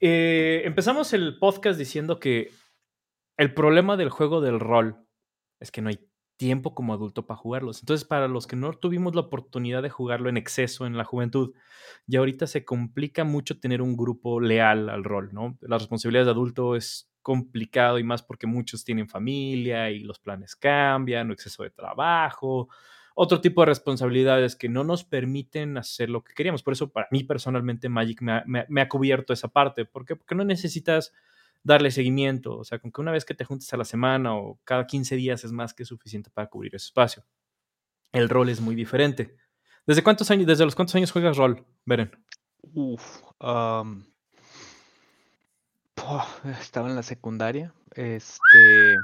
eh, empezamos el podcast diciendo que el problema del juego del rol es que no hay tiempo como adulto para jugarlos. Entonces, para los que no tuvimos la oportunidad de jugarlo en exceso en la juventud, ya ahorita se complica mucho tener un grupo leal al rol, ¿no? Las responsabilidades de adulto es complicado y más porque muchos tienen familia y los planes cambian, exceso de trabajo, otro tipo de responsabilidades que no nos permiten hacer lo que queríamos. Por eso, para mí personalmente, Magic me ha- me ha cubierto esa parte. ¿Por qué? Porque no necesitas darle seguimiento. O sea, con que una vez que te juntes a la semana o cada 15 días es más que suficiente para cubrir ese espacio. El rol es muy diferente. ¿Desde cuántos años, desde los cuántos años juegas rol, Beren? Uf, estaba en la secundaria. Este,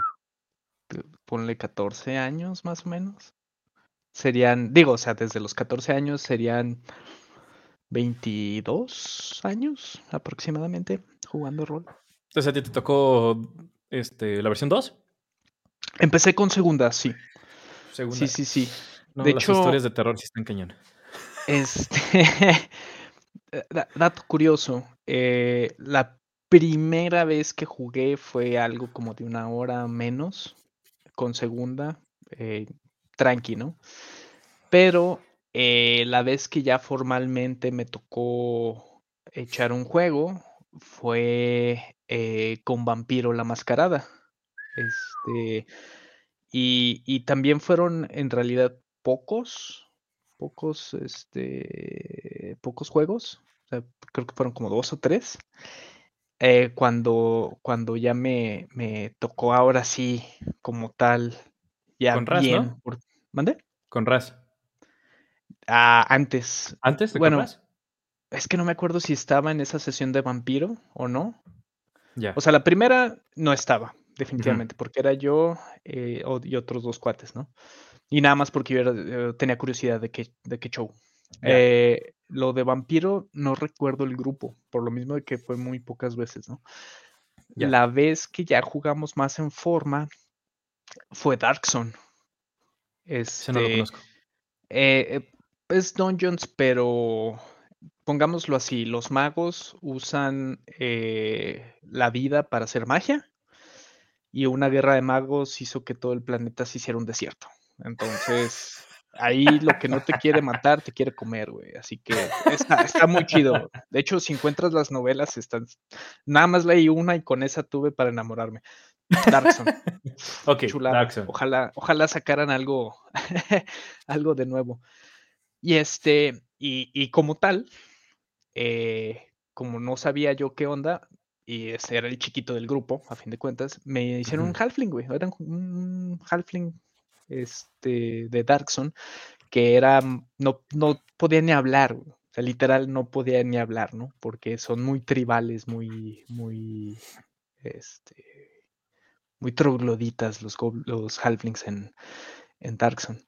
ponle 14 años más o menos. Serían, digo, o sea, desde los 14 años serían 22 años aproximadamente jugando rol. Entonces a ti te tocó este, la versión 2. Empecé con segunda, sí. Segunda. Sí, sí, sí. No, de las hecho- historias de terror sí están cañón. Este, da- dato curioso, eh, la primera vez que jugué fue algo como de una hora menos, con segunda, eh, tranqui, ¿no? Pero eh, la vez que ya formalmente me tocó echar un juego fue eh, con Vampiro la Mascarada. Este, y, y también fueron en realidad pocos, pocos, este, pocos juegos. O sea, creo que fueron como dos o tres. Eh, cuando, cuando ya me, me tocó ahora sí, como tal, ya Con Raz, bien. ¿no? por- ¿Mande? Con Raz. Ah, antes. ¿Antes de Bueno, con Raz? Es que no me acuerdo si estaba en esa sesión de vampiro o no. O sea, la primera no estaba, definitivamente, porque era yo eh, y otros dos cuates, ¿no? Y nada más porque yo era- eh, tenía curiosidad de qué, de qué show. Eh, lo de vampiro no recuerdo el grupo, por lo mismo de que fue muy pocas veces, ¿no? La vez que ya jugamos más en forma fue Dark Zone. Ese no lo Este, conozco. eh, es Dungeons, pero pongámoslo así, los magos usan eh, la vida para hacer magia y una guerra de magos hizo que todo el planeta se hiciera un desierto. Entonces, ahí lo que no te quiere matar, te quiere comer, güey. Así que está, está muy chido. De hecho, si encuentras las novelas, están... Nada más leí una y con esa tuve para enamorarme. Dark Zone. Ok, chulada. Dark Zone. Ojalá, ojalá sacaran algo, algo de nuevo. Y este, y, y como tal, eh, como no sabía yo qué onda, y ese era el chiquito del grupo, a fin de cuentas, me hicieron un halfling, güey. Era un- halfling este, de Darkson que era, mm, no, no podía ni hablar, güey. O sea, literal no podía ni hablar, ¿no? Porque son muy tribales, muy, muy, este, muy trogloditas los, los halflings en, en Darkson.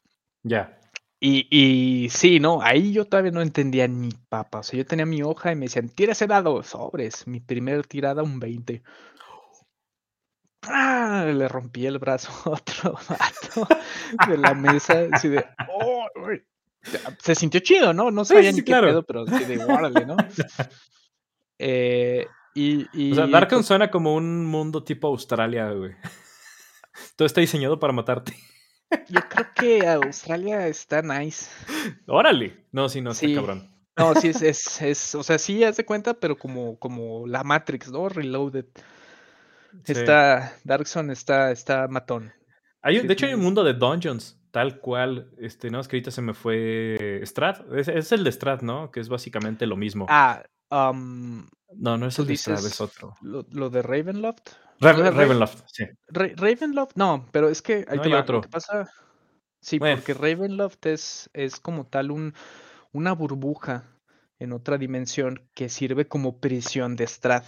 Ya. Y, y sí, no, ahí yo todavía no entendía ni papa. O sea, yo tenía mi hoja y me decían, tira ese dado, sobres. Mi primera tirada, un 20. ¡Ah! Le rompí el brazo a otro vato de la mesa. Así de, "Oh, uy". Se sintió chido, ¿no? No sabía sí, ni sí, qué claro. pedo, pero así de, órale, ¿no? Eh, y, y O sea, Darkon pues, suena como un mundo tipo Australia, güey. Todo está diseñado para matarte. Yo creo que Australia está nice. Órale. No, sí, no, está Sí. cabrón. No, sí, es, es, es, o sea, sí, haz de cuenta, pero como, como la Matrix, ¿no? Reloaded. Sí. Está, Darkson está, está matón. Hay de hecho, hay un mundo de dungeons, tal cual. Este, no, es que ahorita se me fue. Strat. Es, es el de Strat, ¿no? Que es básicamente lo mismo. Ah, um, no, no es el de Strat, es otro. lo, lo de Ravenloft. Raven- Ravenloft, sí. Ra- Ravenloft, no, pero es que ahí No, te hay va, otro. Lo que pasa, sí, Bueno. porque Ravenloft es, es como tal un, una burbuja en otra dimensión que sirve como prisión de Strad.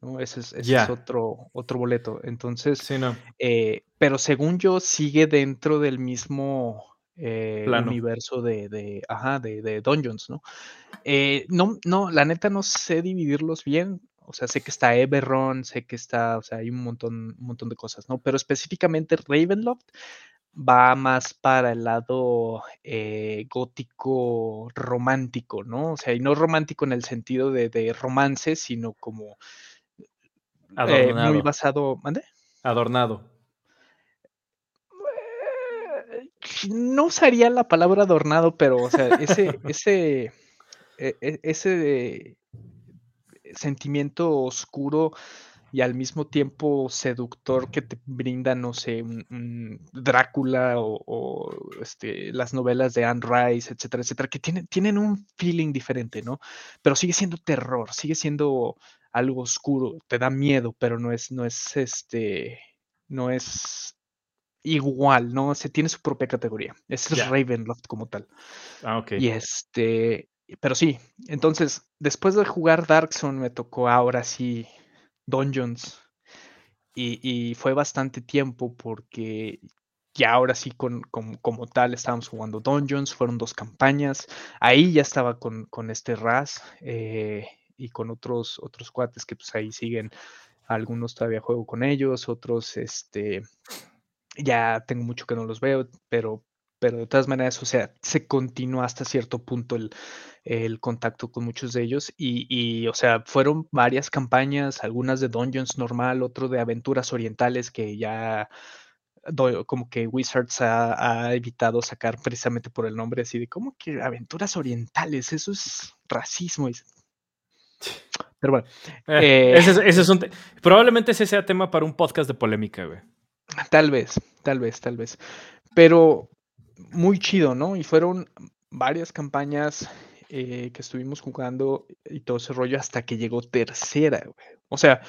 ¿no? Ese es, ese es otro, otro boleto. Entonces, Sí, no. Eh, pero según yo, sigue dentro del mismo eh, universo de, de, ajá, de, de Dungeons, ¿no? Eh, no, no, la neta no sé dividirlos bien. O sea, sé que está Eberron, sé que está, o sea, hay un montón, un montón de cosas, ¿no? Pero específicamente Ravenloft va más para el lado eh, gótico romántico, ¿no? O sea, y no romántico en el sentido de, de romance, sino como eh, Adornado. muy basado, ¿mande? Adornado. Eh, No usaría la palabra adornado, pero, o sea, ese, ese, e- e- ese sentimiento oscuro y al mismo tiempo seductor que te brinda, no sé, un, un Drácula o, o, este, las novelas de Anne Rice, etcétera, etcétera, que tienen, tienen un feeling diferente, ¿no? Pero sigue siendo terror, sigue siendo algo oscuro, te da miedo, pero no es, no es este, no es igual, ¿no? Se tiene su propia categoría. Es Ravenloft como tal. Ah, ok. Y este, pero sí, entonces, después de jugar Dark Zone me tocó ahora sí Dungeons. Y, y fue bastante tiempo porque ya ahora sí con, con- como tal estábamos jugando Dungeons, fueron dos campañas. Ahí ya estaba con, con este Raz eh, y con otros, otros cuates que pues ahí siguen. Algunos todavía juego con ellos, otros este ya tengo mucho que no los veo, pero, pero de todas maneras, o sea, se continúa hasta cierto punto el, el contacto con muchos de ellos y, y, o sea, fueron varias campañas, algunas de Dungeons normal, otro de aventuras orientales que ya como que Wizards ha, ha evitado sacar precisamente por el nombre así de como que aventuras orientales, eso es racismo. Pero bueno, Eh, Eh. ese, es- ese es un te- Probablemente ese sea tema para un podcast de polémica, güey. tal vez, tal vez, tal vez. Pero muy chido, ¿no? Y fueron varias campañas eh, que estuvimos jugando y todo ese rollo hasta que llegó tercera, güey. O sea,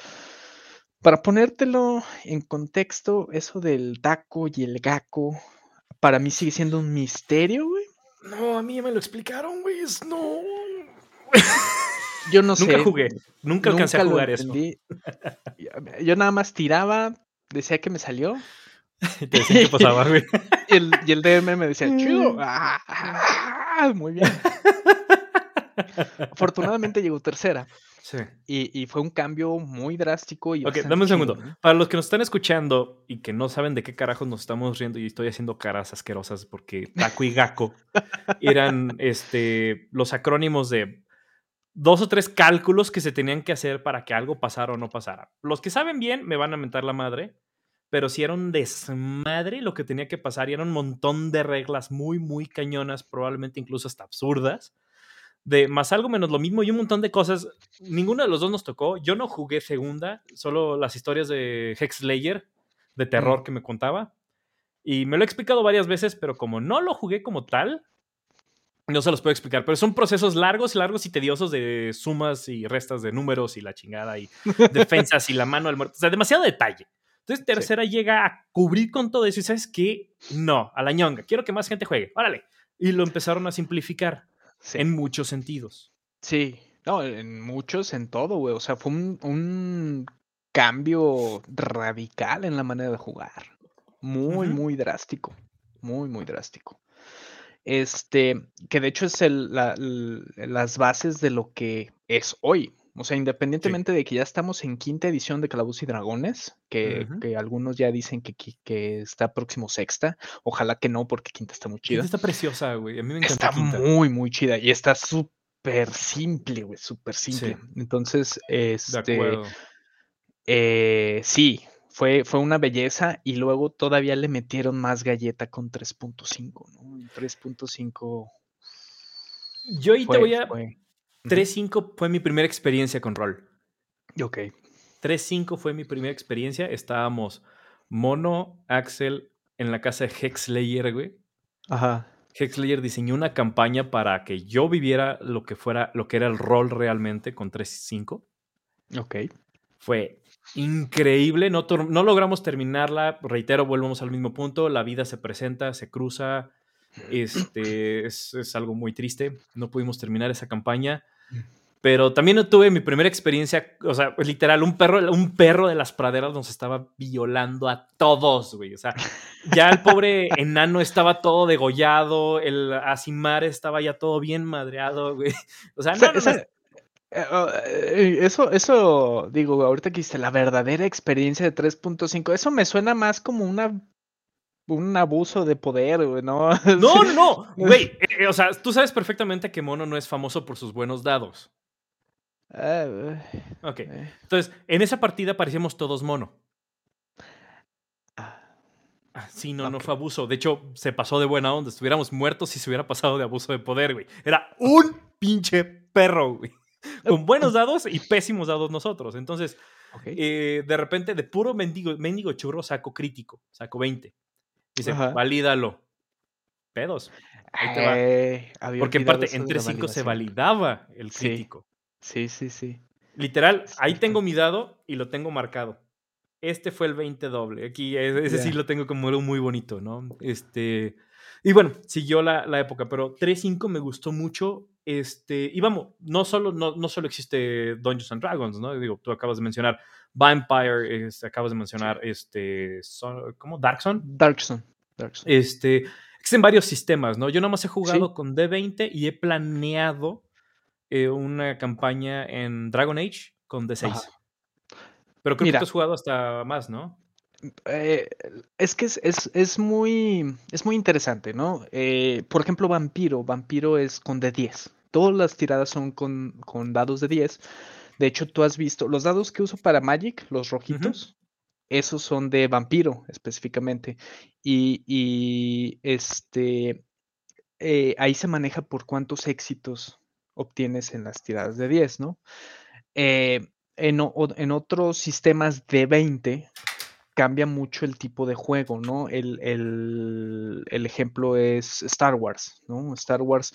para ponértelo en contexto, eso del taco y el gaco, para mí sigue siendo un misterio, güey. No, a mí ya me lo explicaron, güey. es- No. Yo no sé. Nunca jugué. Nunca alcancé a lo jugar eso. Yo nada más tiraba, decía que me salió. Te decían qué pasaba, güey. Y el, y el DM me decía, chido. Mm. ah, ah, muy bien. Afortunadamente llegó tercera. Sí. Y, y fue un cambio muy drástico. Y Ok, dame un chido, segundo. ¿no? Para los que nos están escuchando y que no saben de qué carajos nos estamos riendo y estoy haciendo caras asquerosas porque Taco y Gaco eran este, los acrónimos de dos o tres cálculos que se tenían que hacer para que algo pasara o no pasara. Los que saben bien me van a mentar la madre, pero si era un desmadre lo que tenía que pasar y era un montón de reglas muy, muy cañonas, probablemente incluso hasta absurdas de más algo menos lo mismo y un montón de cosas. Ninguno de los dos nos tocó. Yo no jugué segunda, solo las historias de Hexlayer de terror que me contaba. Y me lo he explicado varias veces, pero como no lo jugué como tal, no se los puedo explicar. Pero son procesos largos, largos y tediosos de sumas y restas de números y la chingada y defensas y la mano del muerto. O sea, demasiado detalle. Entonces, tercera llega a cubrir con todo eso y sabes que no, a la ñonga. Quiero que más gente juegue. Órale. Y lo empezaron a simplificar Sí. en muchos sentidos. Sí, no, en muchos, en todo, güey. O sea, fue un, un cambio radical en la manera de jugar. Muy, muy drástico. Muy, muy drástico. Este, que de hecho es el, la- las bases de lo que es hoy. O sea, independientemente de que ya estamos en quinta edición de Calabozos y Dragones, que, que algunos ya dicen que, que está próximo sexta. Ojalá que no, porque quinta está muy chida. Quinta está preciosa, güey. A mí me encanta Está Quinta. muy, muy chida y está súper simple, güey, súper simple. Sí. Entonces, De este, acuerdo. eh, sí, fue, fue una belleza y luego todavía le metieron más galleta con 3.5, ¿no? El 3.5 Yo ahí te voy a... fue- 3.5 fue mi primera experiencia con rol. Ok, 3.5 fue mi primera experiencia. Estábamos Mono, Axel, en la casa de Hexlayer, güey. ajá, Hexlayer diseñó una campaña para que yo viviera lo que fuera, lo que era el rol realmente con 3.5. ok, Fue increíble. No, no logramos terminarla. Reitero, volvemos al mismo punto. La vida se presenta, se cruza. Este es, es algo muy triste. No pudimos terminar esa campaña. Pero también tuve mi primera experiencia, o sea, pues, literal, un perro, un perro de las praderas nos estaba violando a todos, güey. O sea, ya el pobre enano estaba todo degollado, el Asimar estaba ya todo bien madreado, güey. O sea, no, no, no, Esa- eh, oh, eh, Eso, eso, digo, ahorita que dice la verdadera experiencia de 3.5, eso me suena más como una un abuso de poder, güey, ¿no? No, no, no, güey. eh, eh, o sea, tú sabes perfectamente que Mono no es famoso por sus buenos dados. Ah, eh, Ok. eh, Entonces, en esa partida parecíamos todos Mono. ah, Ah, sí, no, no fue abuso. De hecho, se pasó de buena onda. Estuviéramos muertos si se hubiera pasado de abuso de poder, güey. Era un pinche perro, güey. Con buenos dados y pésimos dados nosotros. Entonces, eh, de repente, de puro mendigo, mendigo churro, saco crítico. Saco 20. Dice, Ajá. valídalo. Pedos. ahí te va. Eh, Porque en parte, en de la 3.5 se validaba el crítico. Sí, sí, sí. Literal, ahí tengo mi dado y lo tengo marcado. Este fue el 20 doble. Aquí, e- ese sí lo tengo como algo muy bonito, ¿no? Este. Y bueno, siguió la, la época, pero 3.5 me gustó mucho. Este, y vamos, no solo, no, no solo existe Dungeons and Dragons, ¿no? Digo, tú acabas de mencionar Vampire, este, acabas de mencionar este, Son- ¿cómo? Darkson. Darkson. Darkson. Este, existen varios sistemas, ¿no? Yo nada más he jugado con D20 y he planeado eh, una campaña en Dragon Age con D6. Ajá. Pero creo Mira. que tú has jugado hasta más, ¿no? Eh, es que es, es, es muy, es muy interesante, ¿no? Eh, por ejemplo, Vampiro. Vampiro es con D10. Todas las tiradas son con, con dados de 10. De hecho, tú has visto los dados que uso para Magic, los rojitos. esos son de vampiro específicamente. Y, este, eh, ahí se maneja por cuántos éxitos obtienes en las tiradas de 10, ¿no? Eh, en, en, otros sistemas de 20 cambia mucho el tipo de juego, ¿no? El, el, ejemplo es Star Wars, ¿no? Star Wars,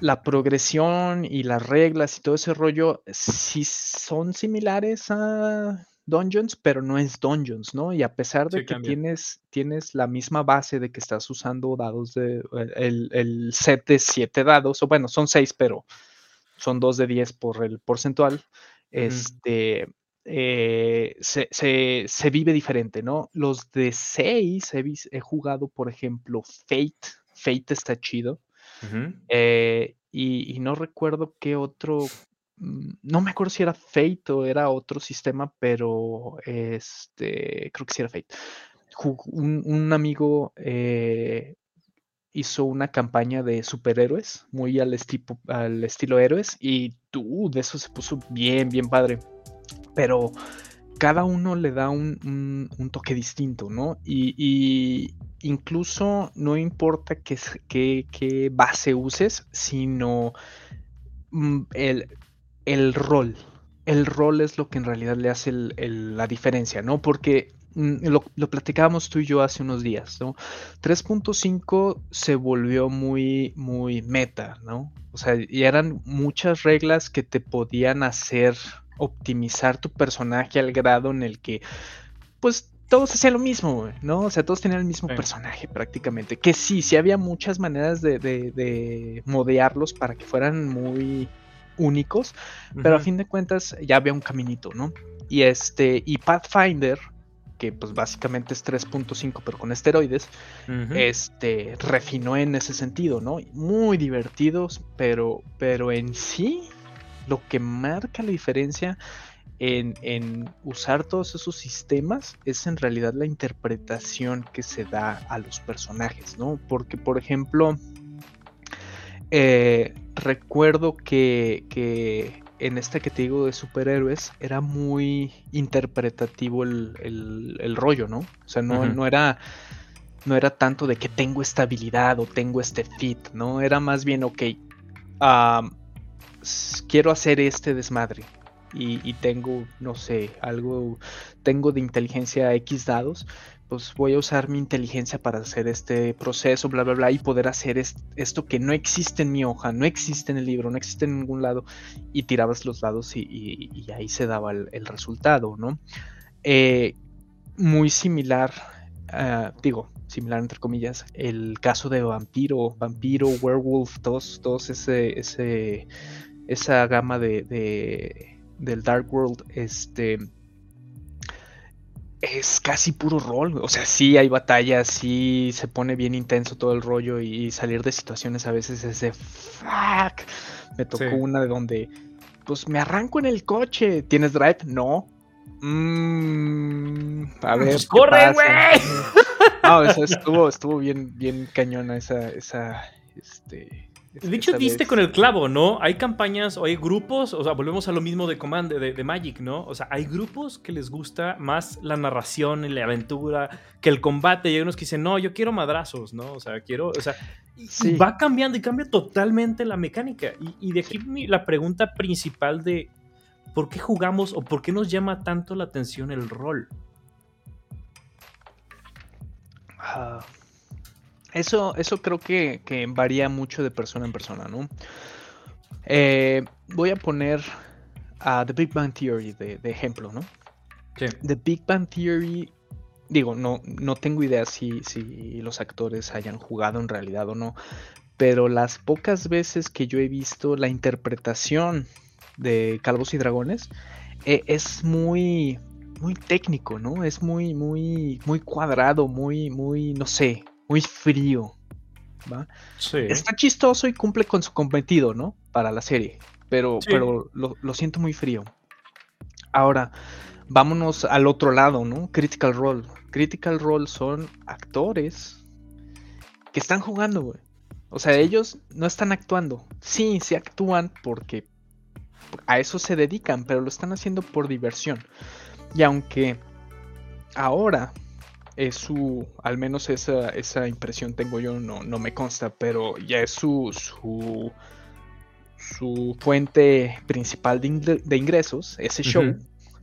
la progresión y las reglas y todo ese rollo sí son similares a Dungeons, pero no es Dungeons, ¿no? Y a pesar de que tienes, tienes la misma base de que estás usando dados de el, el set de 7 dados, o bueno, son 6, pero son 2 de 10 por el porcentual. Este eh, se, se, vive diferente, ¿no? Los de 6 he, he, jugado, por ejemplo, Fate. Fate está chido. Eh, y, y, no recuerdo qué otro Mm, no me acuerdo si era Fate o era otro sistema, pero este, creo que sí era Fate. Un, amigo eh, hizo una campaña de superhéroes, muy al, al estilo héroes, y tú, de eso se puso bien, bien padre. Pero cada uno le da un, toque distinto, ¿no? Y, incluso no importa qué, base uses, sino mm, el, el rol. El rol es lo que en realidad le hace la diferencia, ¿no? Porque mm, lo, platicábamos tú y yo hace unos días, ¿no? 3.5 se volvió muy, muy meta, ¿no? O sea, y eran muchas reglas que te podían hacer optimizar tu personaje al grado en el que, pues, todos hacían lo mismo, ¿no? O sea, todos tenían el mismo personaje prácticamente. Que sí, sí había muchas maneras de, de, de modearlos para que fueran muy únicos, pero a fin de cuentas ya había un caminito, ¿no? Y este, y Pathfinder, que pues básicamente es 3.5 pero con esteroides, este, refinó en ese sentido, ¿no? Muy divertidos, pero, pero en sí, lo que marca la diferencia en, en, usar todos esos sistemas es en realidad la interpretación que se da a los personajes, ¿no? Porque, por ejemplo, eh, recuerdo que, en este que te digo de superhéroes era muy interpretativo el, rollo, ¿no? O sea, no, no, era, no era tanto de que tengo esta habilidad o tengo este fit, ¿no? Era más bien, ok, quiero hacer este desmadre. Y, tengo, no sé, algo, tengo de inteligencia X dados, pues voy a usar mi inteligencia para hacer este proceso, bla, bla, bla, y poder hacer esto que no existe en mi hoja, no existe en el libro, no existe en ningún lado, y tirabas los dados y, ahí se daba el, resultado, ¿no? Eh, muy similar, ah, digo, similar entre comillas, el caso de vampiro, vampiro, werewolf, todos, todos ese, ese, esa gama de, de del Dark World, este es casi puro rol. O sea, sí hay batallas, sí se pone bien intenso todo el rollo y salir de situaciones a veces es de fuck. Me tocó una de donde, pues me arranco en el coche. ¿Tienes drive? No. Mm, a ver. Pues ¡Corre, güey! No, estuvo, estuvo bien, bien cañona esa, esa, este, de hecho, diste con el clavo, ¿no? Hay campañas o hay grupos, o sea, volvemos a lo mismo de Command, de, Magic, ¿no? O sea, hay grupos que les gusta más la narración y la aventura que el combate. Y hay unos que dicen, no, yo quiero madrazos, ¿no? O sea, quiero, o sea, va cambiando y cambia totalmente la mecánica. Y, de aquí la pregunta principal de por qué jugamos o por qué nos llama tanto la atención el rol. Ah. Eso, eso creo que, varía mucho de persona en persona, ¿no? Eh, voy a poner a The Big Bang Theory de, ejemplo, ¿no? Sí. The Big Bang Theory, digo, no, no tengo idea si, si los actores hayan jugado en realidad o no, pero las pocas veces que yo he visto la interpretación de Calvos y Dragones eh, es muy, muy técnico, ¿no? Es muy, muy, muy cuadrado, muy, muy, no sé, muy frío. ¿va? Está chistoso y cumple con su cometido, ¿no? Para la serie. Pero, pero lo, siento muy frío. Ahora, vámonos al otro lado, ¿no? Critical Role. Critical Role son actores que están jugando, güey. O sea, ellos no están actuando. Sí, sí actúan porque a eso se dedican, pero lo están haciendo por diversión. Y aunque ahora es su, al menos esa, esa impresión tengo yo, no, no me consta, pero ya es su, su, su fuente principal de, ingre- de ingresos, ese show,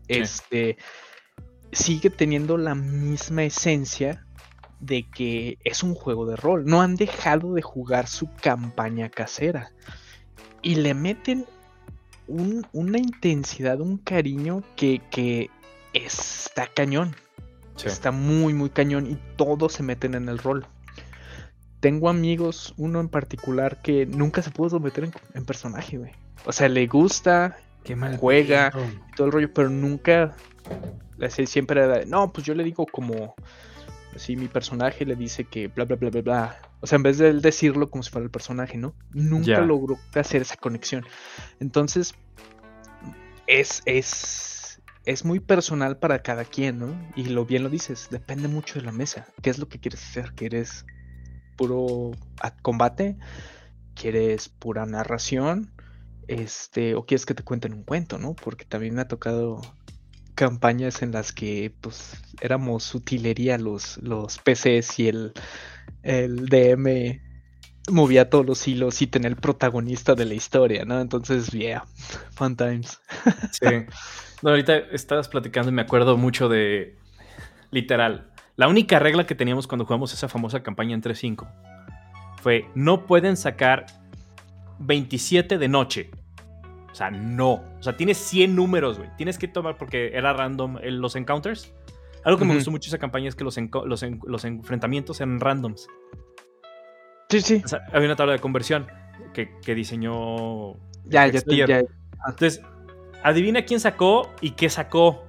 este, sigue teniendo la misma esencia de que es un juego de rol. No han dejado de jugar su campaña casera. Y le meten un- una intensidad, un cariño que, que está cañón. Sí. Está muy, muy cañón y todos se meten en el rol. Tengo amigos, uno en particular que nunca se pudo meter en, en personaje, güey. O sea, le gusta Qué mal juega. y todo el rollo, pero nunca, siempre era, no, pues yo le digo como, así mi personaje le dice que bla, bla, bla, bla, bla. O sea, en vez de él decirlo como si fuera el personaje, ¿no? Nunca logró hacer esa conexión. Entonces, es, es, es muy personal para cada quien, ¿no? Y lo bien lo dices, depende mucho de la mesa. ¿Qué es lo que quieres hacer? ¿Quieres puro combate? ¿Quieres pura narración? Este, o quieres que te cuenten un cuento, ¿no? Porque también me ha tocado campañas en las que pues éramos utilería los, los PCs y el, el DM movía todos los hilos y tenía el protagonista de la historia, ¿no? Entonces, yeah, fun times. Sí. No, ahorita estabas platicando y me acuerdo mucho de. Literal. La única regla que teníamos cuando jugamos esa famosa campaña en 3.5 fue: no pueden sacar 27 de noche. O sea, no. O sea, tienes 100 números, güey. Tienes que tomar porque era random eh, los encounters. Algo que me gustó mucho de esa campaña es que los, los, en- los enfrentamientos eran randoms. Sí, sí. O sea, había una tabla de conversión que, que diseñó. Ya, ya, ya. Entonces, adivina quién sacó y qué sacó.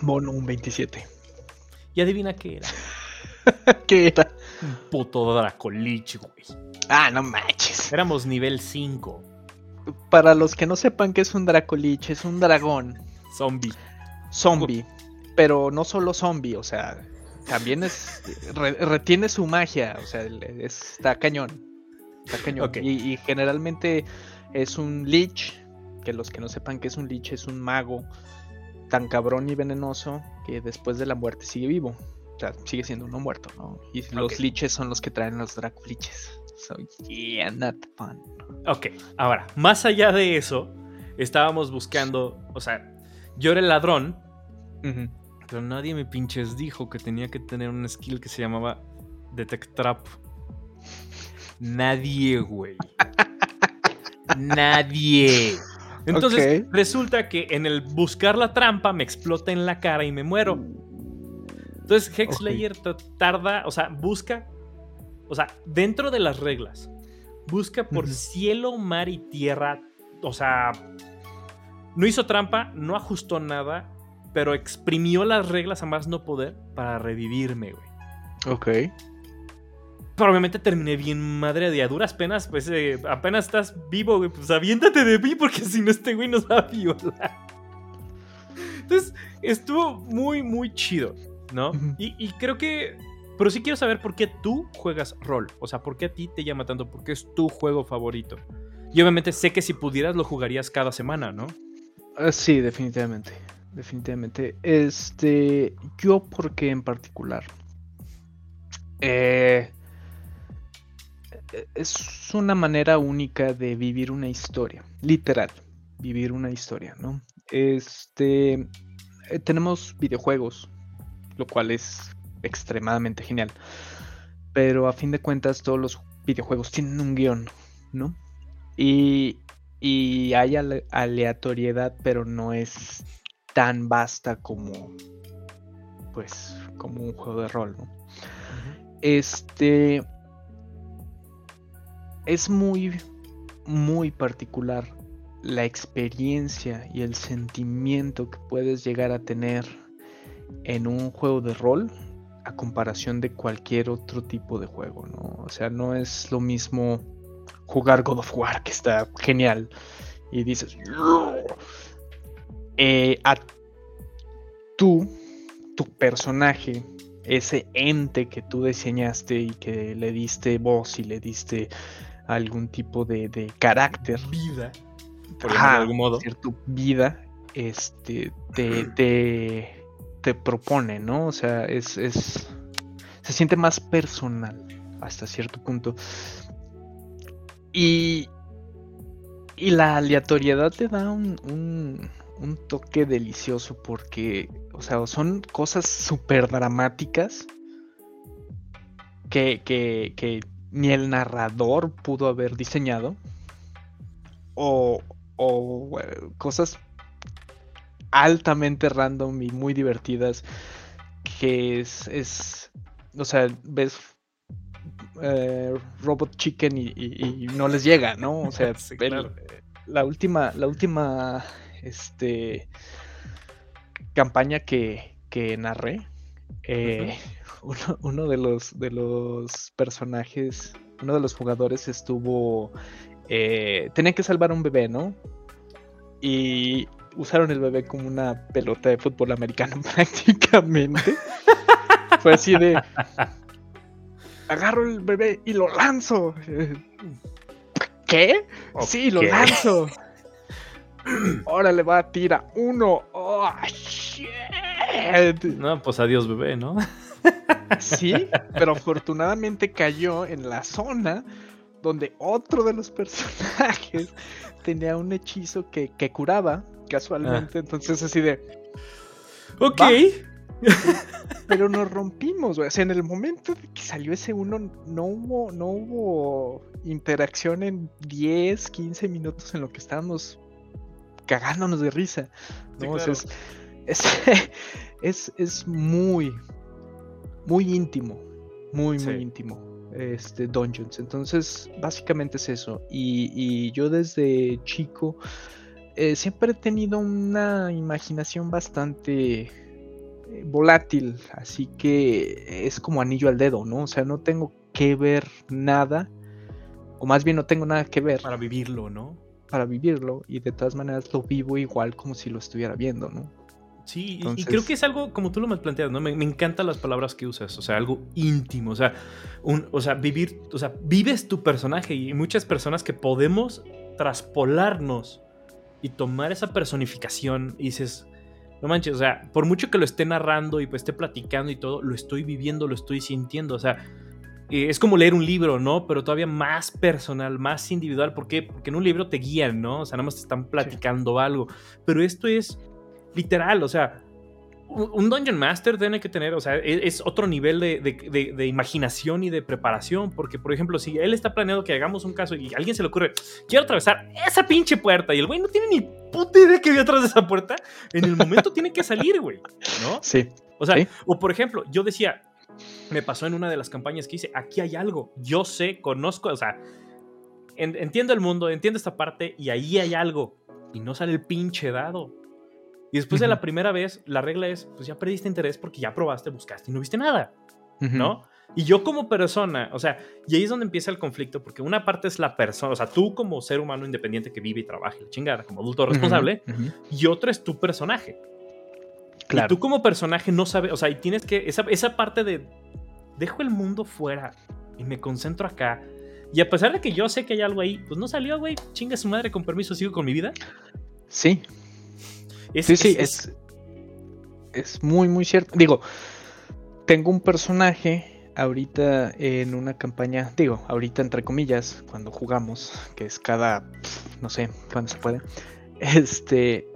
Mono, un 27. Y adivina qué era. ¿Qué era? Un puto Dracolich, güey. Ah, no manches. Éramos nivel 5. Para los que no sepan qué es un Dracolich, es un dragón Zombie. zombie. Pero no solo zombie, o sea, también es. re- retiene su magia, o sea, es- está cañón. Está cañón. Y, y generalmente es un lich, que los que no sepan qué es un lich, es un mago tan cabrón y venenoso que después de la muerte sigue vivo. O sea, sigue siendo uno muerto, ¿no? Y los liches son los que traen los Dracoliches. So, yeah, not fun. Ok, ahora, más allá de eso, estábamos buscando. O sea, yo era el ladrón, pero nadie me pinches dijo que tenía que tener un skill que se llamaba Detect Trap. Nadie, güey. Nadie. Entonces, resulta que en el buscar la trampa me explota en la cara y me muero. Entonces, Hexlayer tarda, o sea, busca, o sea, dentro de las reglas, busca por cielo, mar y tierra, o sea, no hizo trampa, no ajustó nada, pero exprimió las reglas a más no poder para revivirme, güey. Ok. Pero obviamente terminé bien madre de a duras penas, pues eh, apenas estás vivo, güey, pues aviéntate de mí porque si no este güey nos va a violar. Entonces, estuvo muy, muy chido, ¿no? Y, y creo que... Pero sí quiero saber por qué tú juegas rol. O sea, por qué a ti te llama tanto, por qué es tu juego favorito. Y obviamente sé que si pudieras lo jugarías cada semana, ¿no? Ah, sí, definitivamente. Definitivamente. Este. Yo, porque en particular. Eh, es una manera única de vivir una historia. Literal. Vivir una historia, ¿no? Este. eh, tenemos videojuegos. Lo cual es extremadamente genial. Pero a fin de cuentas, todos los videojuegos tienen un guion, ¿no? Y, y hay ale- aleatoriedad, pero no es tan vasta como, pues, como un juego de rol, ¿no? Este es muy, muy particular la experiencia y el sentimiento que puedes llegar a tener en un juego de rol a comparación de cualquier otro tipo de juego, ¿no? O sea, no es lo mismo jugar God of War, que está genial, y dices, eh, a tú, tu personaje, ese ente que tú diseñaste y que le diste voz y le diste algún tipo de, de carácter, Vida. Por Ajá, de algún modo. cierto, vida, este, te, te, te propone, ¿no? O sea, es, es se siente más personal hasta cierto punto. Y, y la aleatoriedad te da un, un, un toque delicioso porque, o sea, son cosas súper dramáticas que, que, que ni el narrador pudo haber diseñado. O, o eh, cosas altamente random y muy divertidas que es, es o sea, ves eh, Robot Chicken y, y- y no les llega, ¿no? O sea, Sí, el- claro. la última, la última, este, campaña que, que narré, eh, uno, uno de los, de los personajes, uno de los jugadores estuvo, eh, tenía que salvar a un bebé, ¿no? Y usaron el bebé como una pelota de fútbol americano prácticamente. Fue así de, agarro el bebé y lo lanzo. ¿Qué? Sí, lo lanzo. Órale, va, tira. Uno. Oh, shit. No, pues adiós, bebé, ¿no? Sí, pero afortunadamente cayó en la zona donde otro de los personajes tenía un hechizo que, que curaba casualmente. Entonces así de, Ok. Pero nos rompimos, güey. O sea, en el momento de que salió ese uno, no hubo, no hubo interacción en 10, 15 minutos en lo que estábamos cagándonos de risa. Sí, ¿no? O sea, es, es, es, es muy, muy íntimo. Muy, muy íntimo. Este Dungeons. Entonces, básicamente es eso. Y, y yo desde chico eh, siempre he tenido una imaginación bastante eh, volátil, así que es como anillo al dedo, ¿no? O sea, no tengo que ver nada, o más bien no tengo nada que ver Para vivirlo, ¿no? para vivirlo, y de todas maneras lo vivo igual como si lo estuviera viendo, ¿no? Sí, y- y Entonces- creo que es algo, como tú lo me planteas, ¿no? Me, me encantan las palabras que usas, o sea, algo íntimo, o sea, un, o sea, vivir, o sea, vives tu personaje y muchas personas que podemos traspolarnos y tomar esa personificación y dices, no manches, o sea, por mucho que lo esté narrando y pues esté platicando y todo, lo estoy viviendo, lo estoy sintiendo, o sea, eh, es como leer un libro, ¿no? Pero todavía más personal, más individual, ¿por qué? Porque en un libro te guían, ¿no? O sea, nada más te están platicando algo, pero esto es literal, o sea, un un Dungeon Master tiene que tener, o sea, e- es, otro nivel de, de- de- de imaginación y de preparación, porque, por ejemplo, si él está planeando que hagamos un caso y a alguien se le ocurre, quiero atravesar esa pinche puerta, y el güey no tiene ni puta idea que había atrás de esa puerta, en el momento tiene que salir, güey, ¿no? Sí, O sea, Sí. o por ejemplo, yo decía, me pasó en una de las campañas que hice, aquí hay algo, yo sé, conozco, o sea, en- entiendo el mundo, entiendo esta parte y ahí hay algo y no sale el pinche dado. Y después de la primera vez, la regla es, pues ya perdiste interés porque ya probaste, buscaste y no viste nada. ¿no? Y yo como persona, o sea, y ahí es donde empieza el conflicto, porque una parte es la persona, o sea, tú como ser humano independiente que vive y trabaja y la chingada, como adulto responsable, y otro es tu personaje. Claro. Y tú como personaje no sabes, o sea, y tienes que, esa, esa parte de, dejo el mundo fuera y me concentro acá. Y a pesar de que yo sé que hay algo ahí, pues no salió, güey, chinga su madre, con permiso, sigo con mi vida. Sí, Es, sí, sí, es- es, muy, muy cierto. Digo, tengo un personaje ahorita en una campaña, digo, ahorita entre comillas, cuando jugamos, que es cada, no sé, cuándo se puede, este,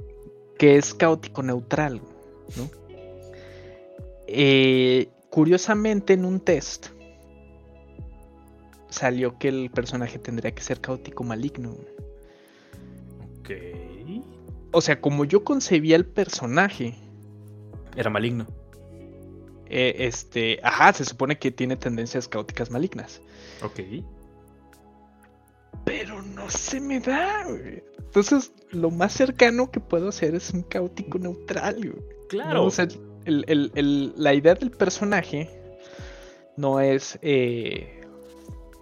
que es caótico neutral, ¿no? Eh, curiosamente en un test salió que el personaje tendría que ser caótico maligno. Ok. O sea, como yo concebía el personaje, Era maligno. eh, este, ajá, se supone que tiene tendencias caóticas malignas. Ok. Pero no se me da, güey. Entonces, lo más cercano que puedo hacer es un caótico neutral, güey. Claro. No, o sea, el- el- el- la idea del personaje no es eh,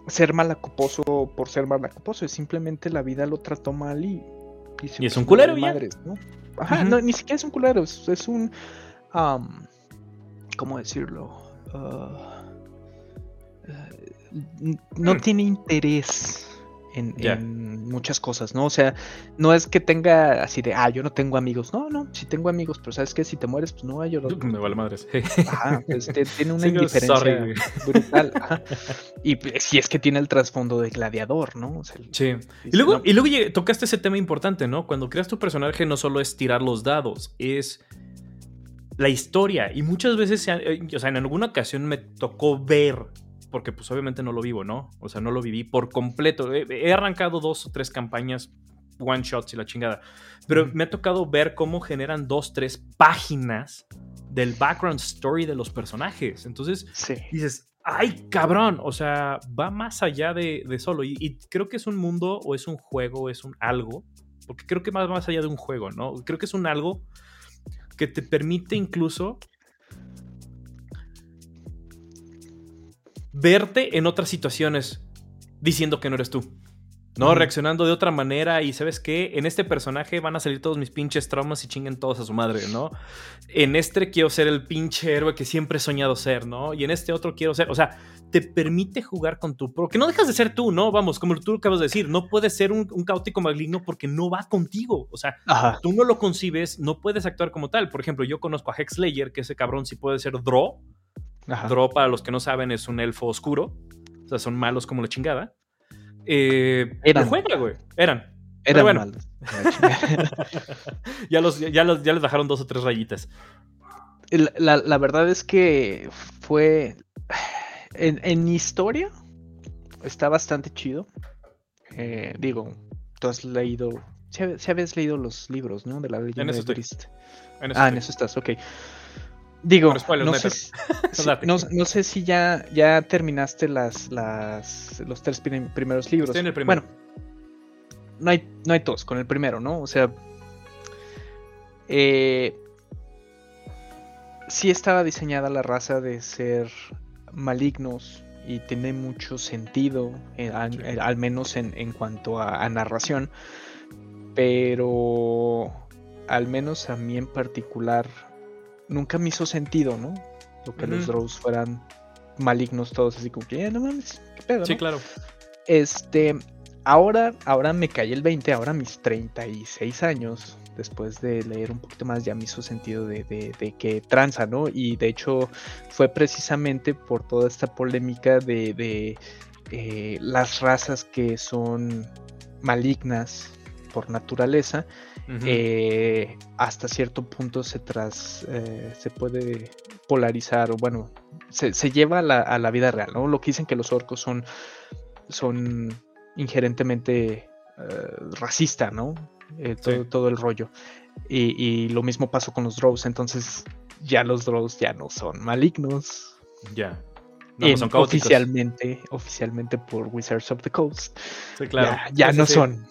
ser malacoposo por ser malacoposo, es simplemente la vida lo trató mal y. Y es un culero ya. madres, ¿no? Ajá, no, ni siquiera es un culero, es, es un. am, ¿Cómo decirlo? N- no Hmm. tiene interés en muchas cosas, ¿no? O sea, no es que tenga así de, ah, yo no tengo amigos. No, no, sí tengo amigos, pero sabes que si te mueres, pues no hay llorar. Me vale madres. Ajá, pues tiene una Sí, indiferencia sorry, brutal. ajá. Y pues, si es que tiene el trasfondo de gladiador, ¿no? O sea, el- Sí. Y luego, no, y luego lleg- tocaste ese tema importante, ¿no? Cuando creas tu personaje no solo es tirar los dados, es la historia. Y muchas veces, eh, o sea, en alguna ocasión me tocó ver, porque pues obviamente no lo vivo, ¿no? O sea, no lo viví por completo. He, he arrancado dos o tres campañas, one shots y la chingada. Pero Ujú. me ha tocado ver cómo generan dos, tres páginas del background story de los personajes. Entonces, Sí. dices, ay, cabrón, o sea, va más allá de, de solo. Y, y creo que es un mundo o es un juego, o es un algo, porque creo que va más allá de un juego, ¿no? Creo que es un algo que te permite incluso verte en otras situaciones diciendo que no eres tú. ¿no? Reaccionando de otra manera y ¿sabes qué? En este personaje van a salir todos mis pinches traumas y chinguen todos a su madre, ¿no? En este quiero ser el pinche héroe que siempre he soñado ser, ¿no? Y en este otro quiero ser, o sea, te permite jugar con tu... Porque no dejas de ser tú, ¿no? Vamos, como tú acabas de decir, no puedes ser un, un caótico maligno porque no va contigo, o sea, Ajá. tú no lo concibes, no puedes actuar como tal. Por ejemplo, yo conozco a Hexlayer, que ese cabrón sí puede ser Draw. Ajá. Draw, para los que no saben, es un elfo oscuro. O sea, son malos como la chingada. Eh, Eran. lo juega, güey. Eran. Eran bueno. malos. Ya, los, ya, los- ya les bajaron dos o tres rayitas. La, la- la verdad es que fue. En, en historia está bastante chido. Eh, digo, tú has leído. Si habías leído los libros, ¿no? De la leyenda eso de estoy. En eso Ah, en eso estás, ok. Digo, spoilers, no, sé si, sí, Date. no, no sé si ya, ya terminaste las, las, los tres prim- primeros libros. Estoy en el primero. Bueno, no hay, no hay tos con el primero, ¿no? O sea, eh, sí estaba diseñada la raza de ser malignos y tiene mucho sentido, eh, al, eh, al menos en, en cuanto a, a narración, pero al menos a mí en particular nunca me hizo sentido, ¿no? Lo que los. Drows fueran malignos todos, así como que, "Eh, no mames, qué pedo, Sí, ¿no?". claro. Este, ahora, ahora me caí el 20, ahora mis 36 años, después de leer un poquito más, ya me hizo sentido de, de, de que tranza, ¿no? Y de hecho fue precisamente por toda esta polémica de, de eh, las razas que son malignas por naturaleza, Eh, hasta cierto punto se tras eh, se puede polarizar o bueno se, se lleva a la, a la vida real no lo que dicen que los orcos son son inherentemente eh, racista no Eh, todo, Sí. todo el rollo y, y lo mismo pasó con los drows entonces ya los drows ya no son malignos Ya. No, no En- son oficialmente oficialmente por Wizards of the Coast Sí, claro. ya, ya Sí, no sí. son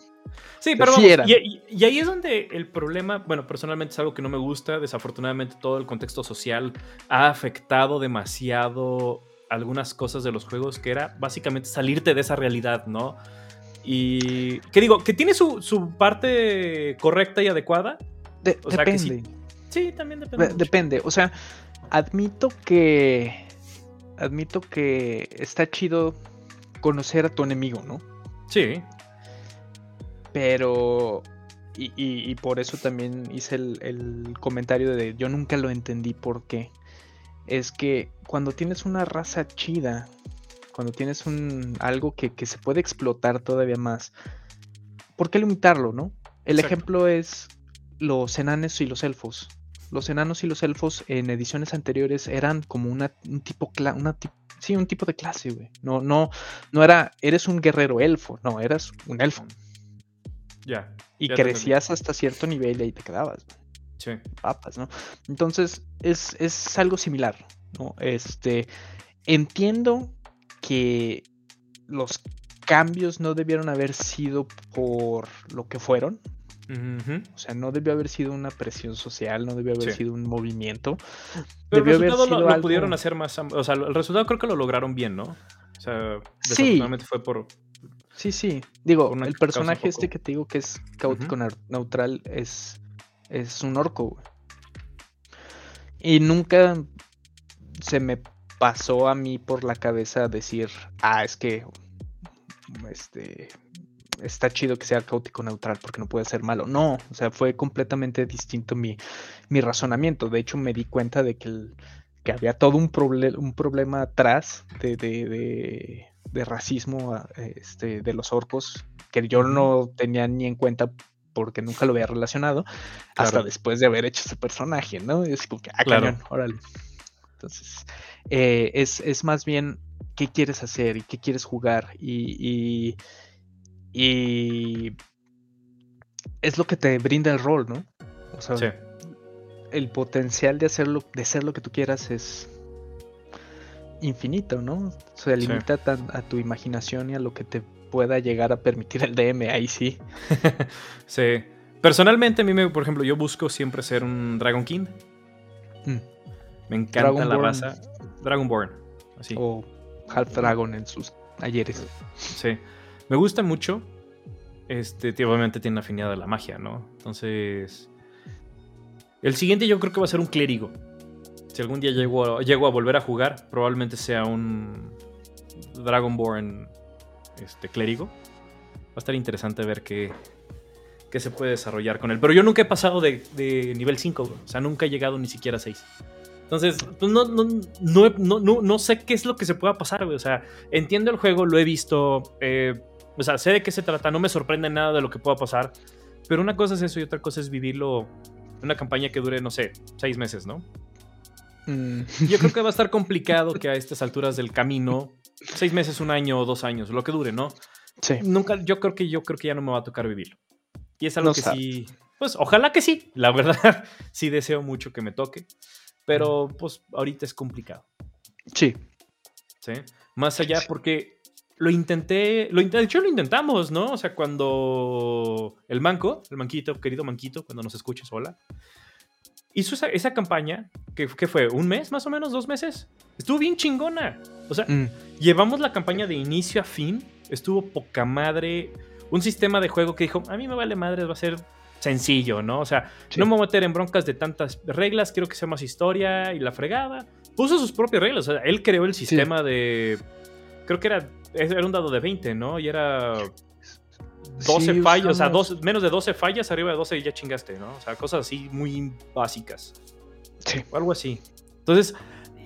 Sí, Pero vamos, y, ahí es donde el problema, bueno, personalmente es algo que no me gusta, desafortunadamente todo el contexto social ha afectado demasiado algunas cosas de los juegos, que era básicamente salirte de esa realidad, ¿no? Y que digo, que tiene su, su parte correcta y adecuada. De- O sea, que sí, depende Sí, también depende. Depende, o sea, admito que. Admito que está chido conocer a tu enemigo, ¿no? Sí, Pero. Y, y- y por eso también hice el, el comentario de yo nunca lo entendí por qué. Es que cuando tienes una raza chida, cuando tienes un algo que, que se puede explotar todavía más, ¿por qué limitarlo, no? El Exacto. ejemplo es los enanos y los elfos. Los enanos y los elfos en ediciones anteriores eran como una, un tipo una sí, un tipo de clase, güey. No, no, no era, eres un guerrero elfo, no, eras un elfo. Ya. Y Ya crecías hasta cierto nivel y ahí te quedabas, Sí. papas, ¿no? Entonces, es, es algo similar, ¿no? Este, entiendo que los cambios no debieron haber sido por lo que fueron, o sea, no debió haber sido una presión social, no debió haber Sí. sido un movimiento. Pero el Debió resultado lo, sido lo algo- pudieron hacer más. O sea, el resultado creo que lo lograron bien, ¿no? O sea, Sí. desafortunadamente fue por. Sí, sí. Digo, el personaje este que te digo que es caótico neutral es, es un orco, güey. Y nunca se me pasó a mí por la cabeza decir, ah, es que este está chido que sea caótico neutral porque no puede ser malo. No, o sea, fue completamente distinto mi, mi razonamiento. De hecho, me di cuenta de que, el, que había todo un, un problema atrás de, de, de, racismo este, de los orcos que yo no tenía ni en cuenta porque nunca lo había relacionado hasta después de haber hecho ese personaje, ¿no? es como que, ah, claro. órale. Entonces, eh, es, es más bien qué quieres hacer y qué quieres jugar y, y, es lo que te brinda el rol, ¿no? O sea, el potencial de hacerlo, de ser lo que tú quieras es infinito, ¿no? Se limita a tu imaginación y a lo que te pueda llegar a permitir el DM, ahí sí. sí. Personalmente, a mí, me, por ejemplo, yo busco siempre ser un Dragon King. Mm. Me encanta la raza. Dragonborn. Así. O Half Dragon en sus ayeres. Sí. Me gusta mucho. Este, obviamente tiene afinidad a la magia, ¿no? Entonces. El siguiente yo creo que va a ser un clérigo. Si algún día llego a, llego a volver a jugar, probablemente sea un Dragonborn este, clérigo. Va a estar interesante ver qué, qué se puede desarrollar con él. Pero yo nunca he pasado de, nivel 5, o sea, nunca he llegado ni siquiera a 6. Entonces, pues no, no, no, no, sé qué es lo que se pueda pasar, güey. O sea, entiendo el juego, lo he visto. Eh, o sea, sé de qué se trata, no me sorprende nada de lo que pueda pasar. Pero una cosa es eso y otra cosa es vivirlo. Una campaña que dure, no sé, seis meses, ¿no? Mm. Yo creo que va a estar complicado que a estas alturas del camino, seis meses, un año o dos años, lo que dure, ¿no? Sí. Nunca, yo creo que yo creo que ya no me va a tocar vivirlo. Y es algo que sí. Pues ojalá que sí. La verdad, sí deseo mucho que me toque. Pero pues ahorita es complicado. Sí. Sí. Más allá porque lo intenté, lo de hecho lo intentamos, ¿no? O sea, cuando el manco, el manquito, querido manquito, cuando nos escuches, hola, hizo esa, campaña, que, fue un mes más o menos, dos meses, estuvo bien chingona. O sea, mm. llevamos la campaña de inicio a fin, estuvo poca madre, un sistema de juego que dijo, a mí me vale madre, va a ser sencillo, ¿no? O sea, no me voy a meter en broncas de tantas reglas, quiero que sea más historia y la fregada. Puso sus propias reglas, o sea, él creó el sistema de... Creo que era, era un dado de 20, ¿no? Y era 12 fallas, o sea, dos, menos de 12 fallas, arriba de 12 y ya chingaste, ¿no? O sea, cosas así muy básicas. Sí. O algo así. Entonces,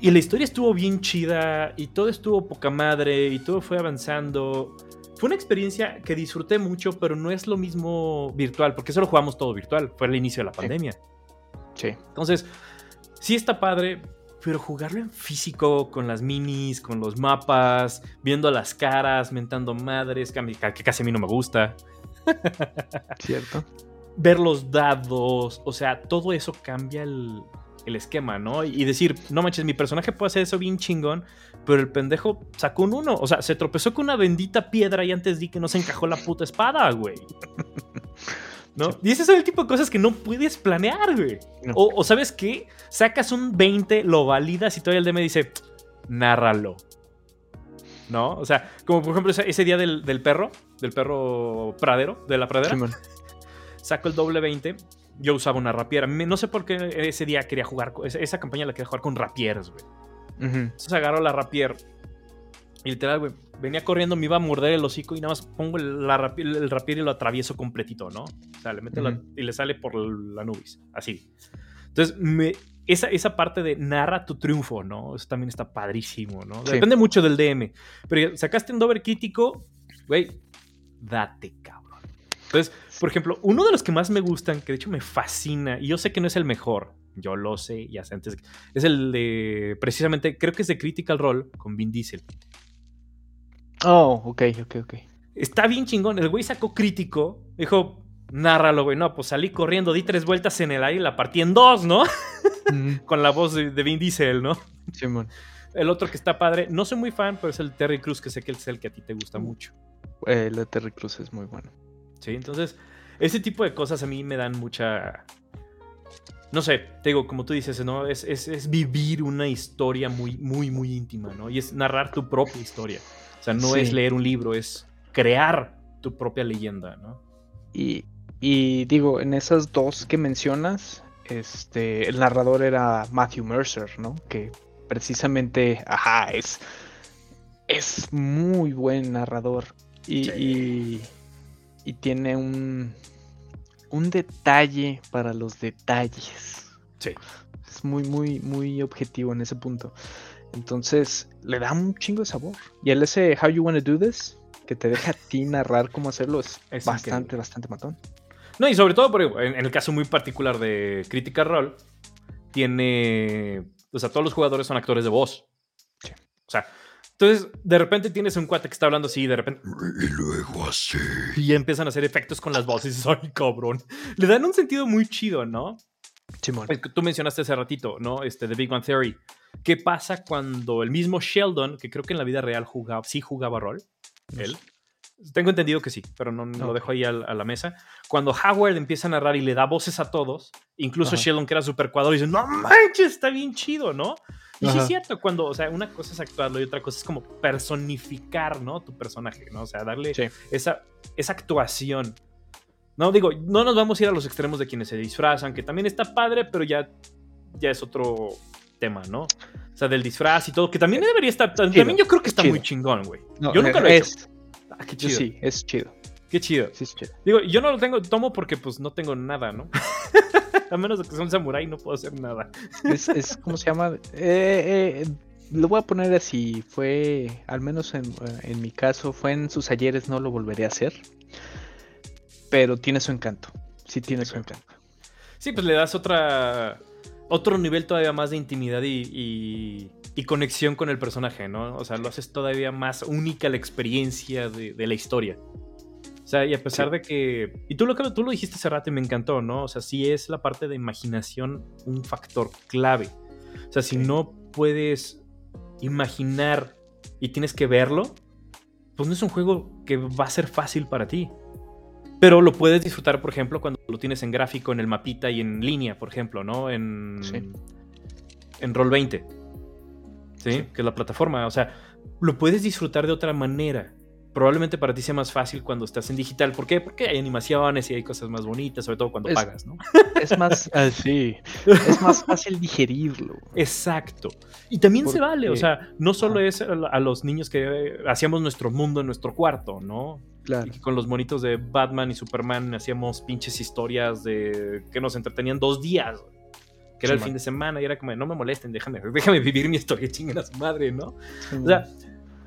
y la historia estuvo bien chida y todo estuvo poca madre y todo fue avanzando. Fue una experiencia que disfruté mucho, pero no es lo mismo virtual, porque eso lo jugamos todo virtual. Fue el inicio de la pandemia. Sí. Entonces, sí está padre, pero jugarlo en físico, con las minis, con los mapas, viendo las caras, mentando madres, que, casi a mí no me gusta. Cierto. Ver los dados, o sea, todo eso cambia el, el esquema, ¿no? Y decir, no manches, mi personaje puede hacer eso bien chingón, pero el pendejo sacó un uno. O sea, se tropezó con una bendita piedra y antes di que no se encajó la puta espada, güey. ¿No? Y ese es el tipo de cosas que no puedes planear, güey. O, ¿sabes qué? Sacas un 20, lo validas y todavía el DM dice, nárralo. ¿No? O sea, como por ejemplo ese, día del, perro, del perro pradero, de la pradera. saco el doble 20 yo usaba una rapiera. No sé por qué ese día quería jugar, esa campaña la quería jugar con rapieres, güey. Entonces agarro la rapier y literal, güey, venía corriendo, me iba a morder el hocico y nada más pongo el, la el rapier y lo atravieso completito, ¿no? O sea, le meto y le sale por la nubis, así. Entonces, me, esa, esa parte de narra tu triunfo, ¿no? Eso también está padrísimo, ¿no? Depende mucho del DM. Pero sacaste un dover crítico, güey, date, cabrón. Entonces, por ejemplo, uno de los que más me gustan, que de hecho me fascina, y yo sé que no es el mejor, yo lo sé, ya sé antes, es el de, precisamente, creo que es de Critical Role con Vin Diesel. Oh, ok, ok, ok. Está bien chingón, el güey sacó crítico, dijo, nárralo, güey, no, pues salí corriendo, di tres vueltas en el aire y la partí en dos, ¿no? con la voz de, Vin Diesel, ¿no? Simón. El otro que está padre, no soy muy fan, pero es el Terry Cruz, que sé que es el que a ti te gusta mucho. El de Terry Cruz es muy bueno. Entonces, ese tipo de cosas a mí me dan mucha... No sé, te digo, como tú dices, ¿no? Es, es, vivir una historia muy, muy, muy íntima, ¿no? Y es narrar tu propia historia. O sea, no es leer un libro, es crear tu propia leyenda, ¿no? Y, y digo, en esas dos que mencionas, este, el narrador era Matthew Mercer, ¿no? Que precisamente, ajá, es, es muy buen narrador. y, y tiene un, un detalle para los detalles. Sí. Es muy, muy, muy objetivo en ese punto. Entonces, le da un chingo de sabor. Y el ese How You Wanna Do This, que te deja a ti narrar cómo hacerlo, es, Es bastante, increíble. bastante matón. No, y sobre todo, por ejemplo, en, en el caso muy particular de Critical Role, tiene. O sea, todos los jugadores son actores de voz. Sí. O sea, entonces de repente tienes un cuate que está hablando así y de repente. Y luego así. Y empiezan a hacer efectos con las voces y dices, ¡ay, cabrón! Le dan un sentido muy chido, ¿no? Simón. Tú mencionaste hace ratito, ¿no? Este, The Big Bang Theory. ¿Qué pasa cuando el mismo Sheldon, que creo que en la vida real jugaba, sí jugaba rol, él? Tengo entendido que sí, pero no, no lo dejo ahí al- a, la mesa. Cuando Howard empieza a narrar y le da voces a todos, incluso Ajá. Sheldon, que era super cuadro, dice, no manches, está bien chido, ¿no? Y sí Ajá. es cierto, cuando, o sea, una cosa es actuarlo y otra cosa es como personificar, ¿no? Tu personaje, ¿no? O sea, darle Sí. esa, esa actuación. No, digo, no nos vamos a ir a los extremos de quienes se disfrazan, que también está padre, pero ya, ya es otro tema, ¿no? O sea, del disfraz y todo, que también debería estar. También yo creo que es está chido. muy chingón, güey. No, yo nunca lo he hecho. es, Ah, qué Yo chido. sí, es chido. Qué chido. Sí, es chido. Digo, yo no lo tengo, tomo porque pues no tengo nada, ¿no? a menos de que sea un samurái, no puedo hacer nada. Es, es ¿cómo se llama? Eh, eh, lo voy a poner así. Fue, al menos en, eh, en mi caso, fue en sus ayeres, no lo volveré a hacer. Pero tiene su encanto. Sí, tiene su encanto. Sí, pues le das otra. Otro nivel todavía más de intimidad y, y- y conexión con el personaje, ¿no? O sea, lo haces todavía más única la experiencia de, de la historia. O sea, y a pesar Sí. de que. Y tú lo, tú lo dijiste hace rato y me encantó, ¿no? O sea, sí es la parte de imaginación un factor clave. O sea, si Sí. no puedes imaginar y tienes que verlo, pues no es un juego que va a ser fácil para ti. Pero lo puedes disfrutar, por ejemplo, cuando lo tienes en gráfico, en el mapita y en línea, por ejemplo, ¿no? En, Sí. en Roll20. ¿sí? Sí. Que es la plataforma. O sea, lo puedes disfrutar de otra manera. Probablemente para ti sea más fácil cuando estás en digital. ¿Por qué? Porque hay animaciones y hay cosas más bonitas, sobre todo cuando Es- pagas, ¿no? Es más, ah, sí, es más fácil digerirlo. Exacto. Y también se vale, o sea, no solo es a, los niños que hacíamos nuestro mundo en nuestro cuarto, ¿no? Claro. Y que con los monitos de Batman y Superman hacíamos pinches historias de que nos entretenían dos días. Que era el fin de semana y era como, no me molesten, déjame, déjame vivir mi historia, chinguen a su madre, ¿no? O sea,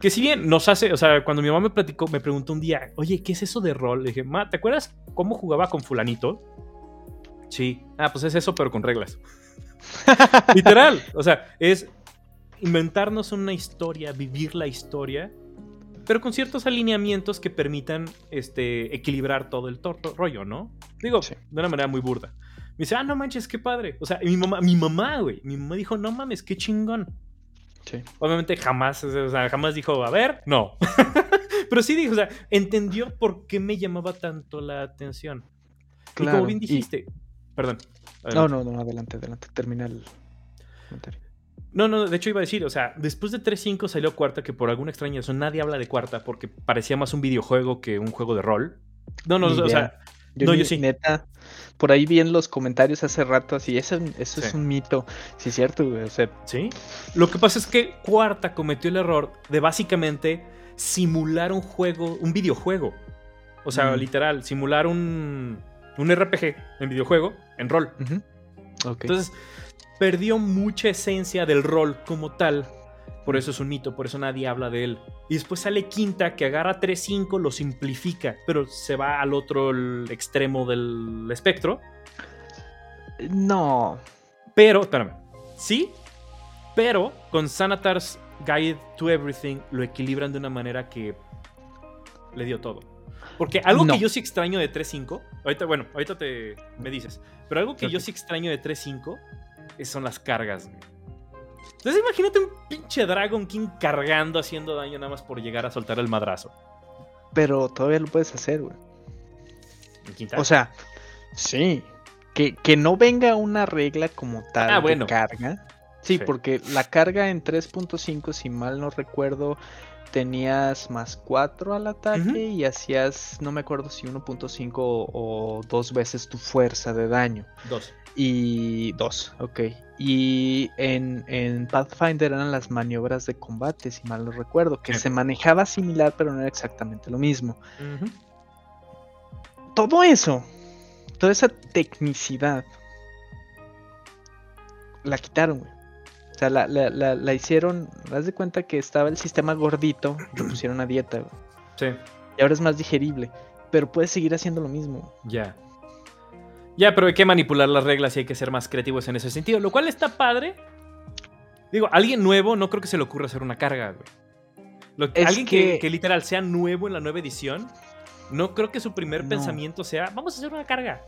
que si bien nos hace, o sea, cuando mi mamá me platicó, me preguntó un día, oye, ¿qué es eso de rol? Le dije, ma, ¿te acuerdas cómo jugaba con fulanito? Sí. Ah, pues es eso, pero con reglas. Literal. O sea, es inventarnos una historia, vivir la historia, pero con ciertos alineamientos que permitan este, equilibrar todo el rollo, ¿no? Digo, Sí. de una manera muy burda. Me dice, ah, no manches, qué padre. O sea, mi mamá, mi mamá, güey, mi mamá dijo, no mames, qué chingón. Sí. Obviamente jamás, o sea, jamás dijo, a ver, no. Pero sí dijo, o sea, entendió por qué me llamaba tanto la atención. Y Claro, como bien y- dijiste, perdón. No, adelante. no, no, adelante, adelante. Termina el comentario. No, no, de hecho iba a decir, o sea, después de 3.5 salió cuarta, que por alguna extraña razón nadie habla de cuarta porque parecía más un videojuego que un juego de rol. No, no, o sea, Yo, No, yo sí. Neta, por ahí vi en los comentarios hace rato así, eso, eso es un mito. Sí, es cierto, güey. O sea, ¿sí? Lo que pasa es que cuarta cometió el error de básicamente simular un juego, un videojuego. O sea, Mm. literal, simular un, un RPG en videojuego, en rol. Entonces, perdió mucha esencia del rol como tal. Por eso es un mito, por eso nadie habla de él. Y después sale Quinta, que agarra 3.5, lo simplifica, pero se va al otro extremo del espectro. no. Pero, espérame, sí, pero con Sanatar's Guide to Everything lo equilibran de una manera que le dio todo. Porque algo No. que yo sí extraño de 3.5, ahorita, bueno, ahorita te me dices, pero algo que yo sí extraño de 3.5 es- son las cargas. güey. Entonces imagínate un pinche Dragon King cargando, haciendo daño nada más por llegar a soltar el madrazo. Pero todavía lo puedes hacer, güey. O sea, sí. Que, que no venga una regla como tal Ah, de bueno. carga. Sí, Sí. porque la carga en 3.5, si mal no recuerdo, tenías más 4 al ataque y hacías, no me acuerdo si 1.5 o, dos veces tu fuerza de daño. dos. Y dos, ok. Y en, en Pathfinder eran las maniobras de combate, si mal no recuerdo, que se manejaba similar, pero no era exactamente lo mismo. Todo eso, toda esa tecnicidad, la quitaron, güey. O sea, la, la, la, la hicieron, haz de cuenta que estaba el sistema gordito, le pusieron a dieta, güey. Sí, Y ahora es más digerible, pero puedes seguir haciendo lo mismo. ya. Ya, pero hay que manipular las reglas y hay que ser más creativos en ese sentido, lo cual está padre. Digo, alguien nuevo no creo que se le ocurra hacer una carga, güey. Lo- Es alguien que... que- que literal sea nuevo en la nueva edición, no creo que su primer No. pensamiento sea, vamos a hacer una carga.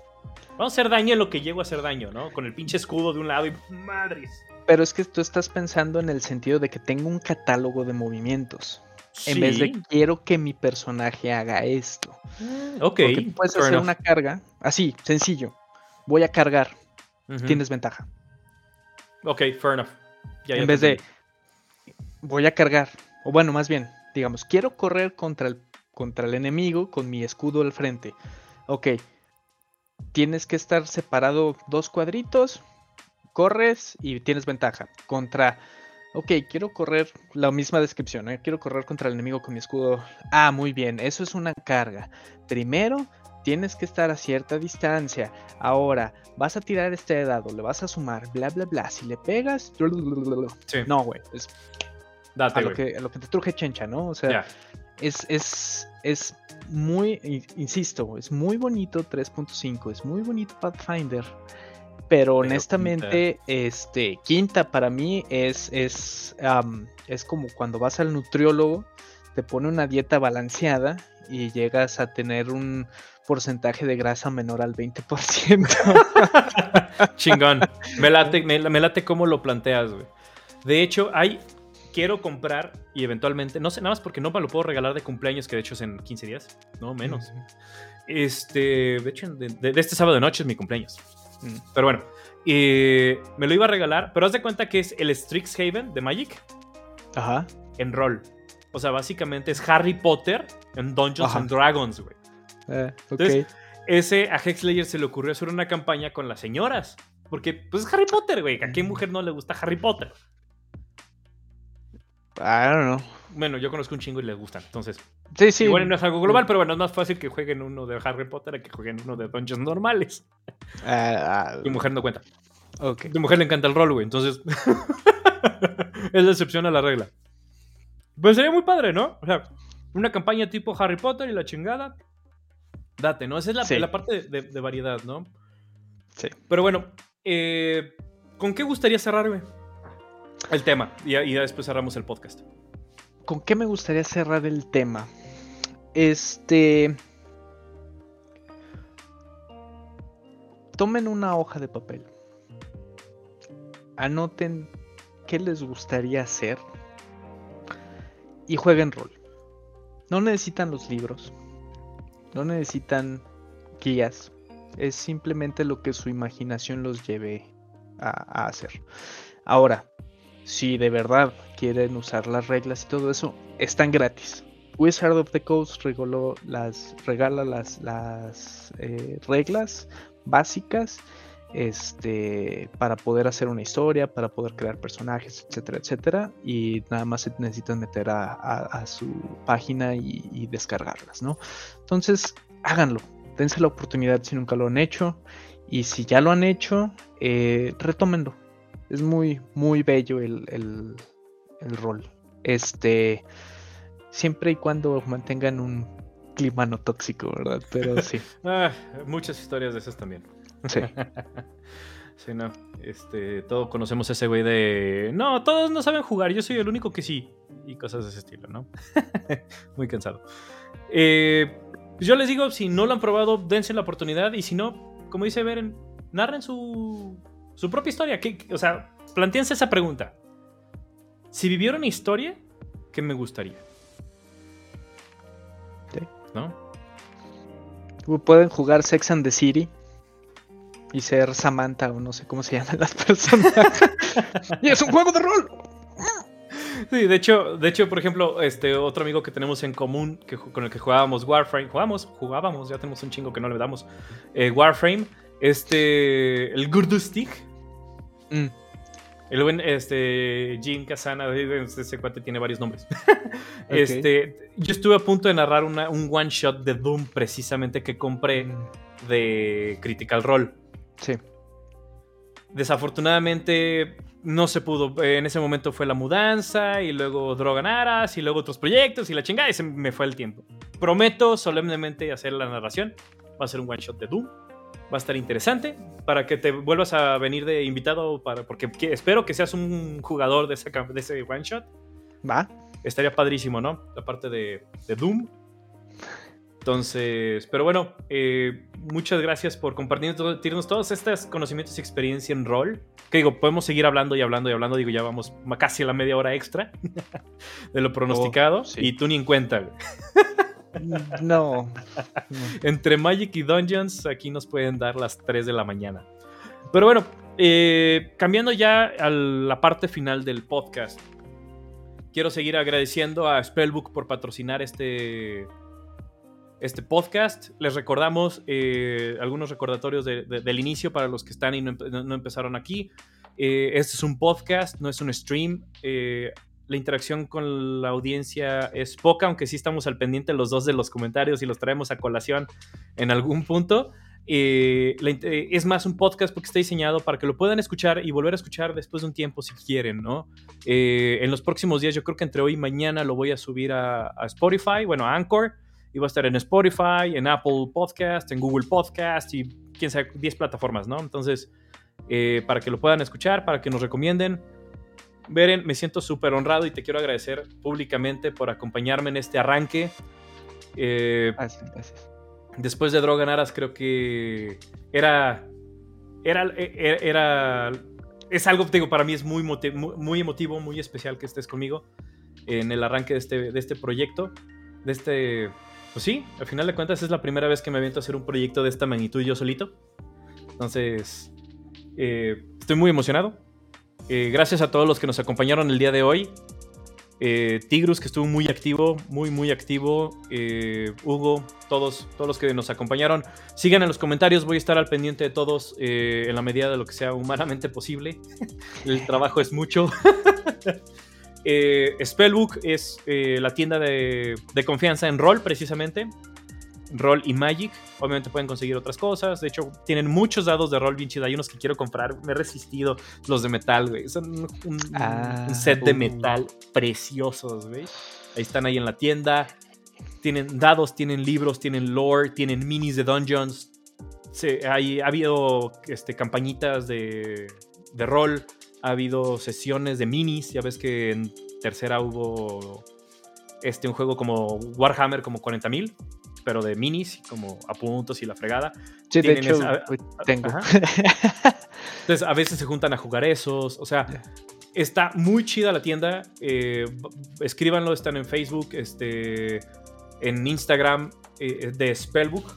Vamos a hacer daño en lo que llego a hacer daño, ¿no? Con el pinche escudo de un lado y madres. Pero es que tú estás pensando en el sentido de que tengo un catálogo de movimientos. En vez de Sí. quiero que mi personaje haga esto. Mm, Ok. Porque tú puedes fair hacer enough. una carga, así, sencillo. Voy a cargar, tienes ventaja. Ok, fair enough. Ya, ya en vez de voy a cargar, o bueno, más bien, digamos, quiero correr contra el, contra el enemigo con mi escudo al frente. Ok, tienes que estar separado dos cuadritos, corres y tienes ventaja. Contra, ok, quiero correr, la misma descripción, ¿eh? quiero correr contra el enemigo con mi escudo. Ah, muy bien, eso es una carga. Primero, tienes que estar a cierta distancia. Ahora, vas a tirar este dado, le vas a sumar, bla, bla, bla. Si le pegas, Sí, no, güey, es date, a lo, que, a lo que te truje chencha, ¿no? O sea. Es, es, es muy, in- insisto, es muy bonito 3.5, es muy bonito Pathfinder, pero honestamente, este, quinta para mí es, es, es como cuando vas al nutriólogo, te pone una dieta balanceada y llegas a tener un porcentaje de grasa menor al 20%. Chingón. Me late, me, me late cómo lo planteas, güey. De hecho, hay. Quiero comprar y eventualmente. No sé, nada más porque no me lo puedo regalar de cumpleaños, que de hecho es en 15 días. No, menos. Este. De hecho, de, de- de este sábado de noche es mi cumpleaños. Mm. Pero bueno. eh, me lo iba a regalar. Pero haz de cuenta que es el Strixhaven de Magic Ajá. en rol. O sea, básicamente es Harry Potter en Dungeons Ajá. and Dragons, güey. eh. Entonces, ese a Hexlayer se le ocurrió hacer una campaña con las señoras. Porque, pues es Harry Potter, güey. ¿A qué mujer no le gusta Harry Potter? I don't know. Bueno, yo conozco un chingo y les gustan. Entonces, Sí, sí. igual no es algo global, pero bueno, es más fácil que jueguen uno de Harry Potter a que jueguen uno de Dungeons normales. Ah, ah, Tu mujer no cuenta. ok. Tu mujer le encanta el rol, güey. Entonces, es la excepción a la regla. Pues sería muy padre, ¿no? O sea, una campaña tipo Harry Potter y la chingada. Date, ¿no? Esa es la, Sí. la parte de, de variedad, ¿no? Sí. Pero bueno, eh, ¿con qué gustaría cerrar, güey? El tema. Y y después cerramos el podcast. ¿Con qué me gustaría cerrar el tema? Este. Tomen una hoja de papel. Anoten qué les gustaría hacer. Y jueguen rol. No necesitan los libros. No necesitan guías. Es simplemente lo que su imaginación los lleve a hacer. Ahora, si de verdad quieren usar las reglas y todo eso, están gratis. Wizard of the Coast regaló las, regala las, las eh, reglas básicas este, para poder hacer una historia, para poder crear personajes, etcétera, etcétera. Y nada más se necesitan meter a, a- su página y, y descargarlas, ¿no? Entonces, háganlo. Dense la oportunidad si nunca lo han hecho. Y si ya lo han hecho, eh, retómenlo. Es muy, muy bello el, el- el rol. Este, siempre y cuando mantengan un clima no tóxico, ¿verdad? Pero sí, Ah, muchas historias de esas también. sí. Sí, no. Este, todos conocemos a ese güey de. No, todos no saben jugar, yo soy el único que sí. Y cosas de ese estilo, ¿no? Muy cansado. Eh, yo les digo, si no lo han probado, dense la oportunidad. Y si no, como dice Beren, narren su, su propia historia. ¿Qué- qué- o sea, planteense esa pregunta. Si viviera una historia, ¿qué me gustaría? Sí. ¿No? Pueden jugar Sex and the City y ser Samantha o no sé cómo se llaman las personas. y es un juego de rol. Sí, de hecho, de hecho, por ejemplo, este otro amigo que tenemos en común que, con el que jugábamos Warframe, jugamos, jugábamos, ya tenemos un chingo que no le damos. eh, Warframe, este, el Gurdustig, Mm, El buen este, Jim Casana, ese cuate tiene varios nombres. este, yo estuve a punto de narrar un one shot de Doom precisamente que compré mm. de Critical Role. Sí. Desafortunadamente no se pudo. En ese momento fue la mudanza y luego Drogan Aras y luego otros proyectos y la chingada y se me fue el tiempo. Prometo solemnemente hacer la narración. Va a ser un one shot de Doom va a estar interesante para que te vuelvas a venir de invitado, para, porque espero que seas un jugador de ese, de ese one shot. Va. Estaría padrísimo, ¿no? La parte de, Doom. Entonces, pero bueno, eh, muchas gracias por compartirnos todos estos conocimientos y experiencia en rol. Que digo, podemos seguir hablando y hablando y hablando. Digo, ya vamos casi a la media hora extra de lo pronosticado. Oh, y tú ni en cuenta. No. Entre Magic y Dungeons, aquí nos pueden dar las 3 de la mañana. Pero bueno, eh, cambiando ya a la parte final del podcast, quiero seguir agradeciendo a Spellbook por patrocinar este, este podcast. Les recordamos eh, algunos recordatorios del inicio para los que están y no, empezaron aquí. Eh, este es un podcast, no es un stream la interacción con la audiencia es poca, aunque sí estamos al pendiente los dos de los comentarios y los traemos a colación en algún punto. Eh, eh, es más un podcast porque está diseñado para que lo puedan escuchar y volver a escuchar después de un tiempo si quieren, ¿no? Eh, en los próximos días, yo creo que entre hoy y mañana lo voy a subir a, Spotify, bueno, a Anchor, y va a estar en Spotify, en Apple Podcast, en Google Podcast y quién sabe, 10 plataformas, ¿no? Entonces, para que lo puedan escuchar, para que nos recomienden. Beren, me siento súper honrado y te quiero agradecer públicamente por acompañarme en este arranque. Eh, gracias, Después de Droga Naras, creo que era. Era. E, e, era, es algo, digo, para mí es muy, muy emotivo, muy especial que estés conmigo en el arranque de este, de este proyecto. De este. Pues sí, al final de cuentas es la primera vez que me aviento a hacer un proyecto de esta magnitud yo solito. Entonces, eh, estoy muy emocionado eh, gracias a todos los que nos acompañaron el día de hoy. Eh, Tigrus, que estuvo muy activo, muy, muy activo. Eh, Hugo, todos, todos los que nos acompañaron. Sigan en los comentarios, voy a estar al pendiente de todos en la medida de lo que sea humanamente posible. el trabajo es mucho. Spellbook es la tienda de, de confianza en rol, precisamente. Roll y Magic. Obviamente pueden conseguir otras cosas. De hecho, tienen muchos dados de Roll bien chidos. Hay unos que quiero comprar. Me he resistido. Los de metal, güey. Son un, ah, set de uh. metal preciosos, güey. Ahí están ahí en la tienda. Tienen dados, tienen libros, tienen lore, tienen minis de dungeons. hay, ha habido este, campañitas de, de rol. Ha habido sesiones de minis. Ya ves que en tercera hubo este, un juego como Warhammer, como 40.000 pero de minis, como a puntos y la fregada. Sí, de hecho, tengo. Entonces, a veces se juntan a jugar esos. O sea, está muy chida la tienda. Eh, escríbanlo, están en Facebook, este, en Instagram eh, de Spellbook.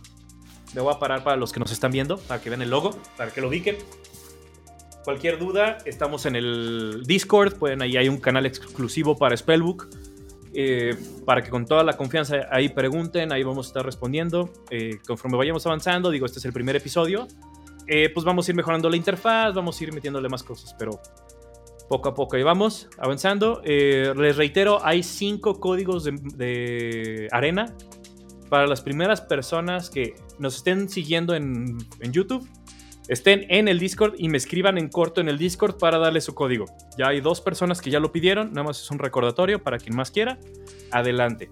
Me voy a parar para los que nos están viendo, para que vean el logo, para que lo ubiquen. Cualquier duda, estamos en el Discord. Pueden, ahí hay un canal exclusivo para Spellbook eh, para que con toda la confianza ahí pregunten, ahí vamos a estar respondiendo. Eh, conforme vayamos avanzando, digo, este es el primer episodio, eh, pues vamos a ir mejorando la interfaz, vamos a ir metiéndole más cosas, pero poco a poco ahí vamos avanzando. les reitero, hay cinco códigos de, arena para las primeras personas que nos estén siguiendo en, en YouTube estén en el Discord y me escriban en corto en el Discord para darle su código. Ya hay dos personas que ya lo pidieron, nada más es un recordatorio para quien más quiera. Adelante.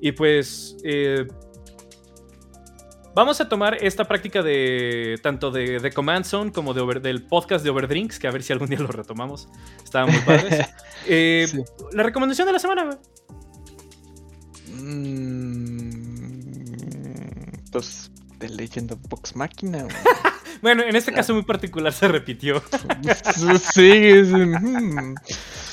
Y pues eh, vamos a tomar esta práctica de tanto de, Command Zone como de del podcast de Overdrinks, que a ver si algún día lo retomamos. Estaban muy padres. Eh, la recomendación de la semana. Mm, pues The Legend of Box Máquina. Bueno, en este caso muy particular se repitió. sí, mm.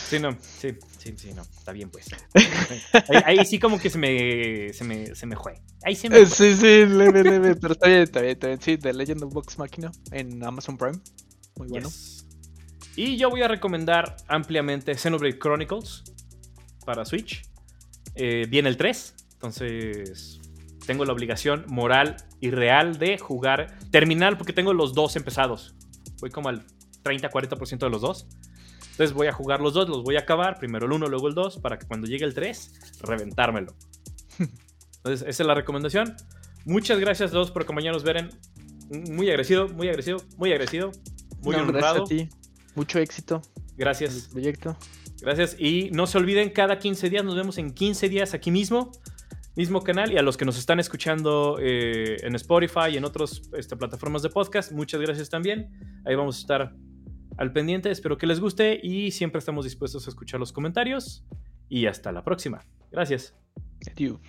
sí, no, sí, sí, sí, no, está bien pues. Ahí, sí como que se me, se me, se me fue. Ahí se me Sí, sí, leve, leve, pero está bien, está bien, está bien. Sí, The Legend of Box Machina en Amazon Prime. Muy bueno. Y yo voy a recomendar ampliamente Xenoblade Chronicles para Switch. Eh, viene el 3, entonces tengo la obligación moral y real de jugar terminal porque tengo los dos empezados. Voy como al 30-40% de los dos. Entonces voy a jugar los dos, los voy a acabar, primero el 1, luego el 2, para que cuando llegue el 3, reventármelo. Entonces, esa es la recomendación. Muchas gracias a todos por acompañarnos, Beren. Muy agradecido, muy agradecido, muy agradecido. Muy No, gracias honrado. a ti. Mucho éxito en el Gracias. proyecto. Gracias. Y no se olviden, cada 15 días nos vemos en 15 días aquí mismo, mismo canal. Y a los que nos están escuchando eh, en Spotify y en otras plataformas de podcast, muchas gracias también. Ahí vamos a estar al pendiente. Espero que les guste y siempre estamos dispuestos a escuchar los comentarios. Y hasta la próxima. Gracias. Adiós.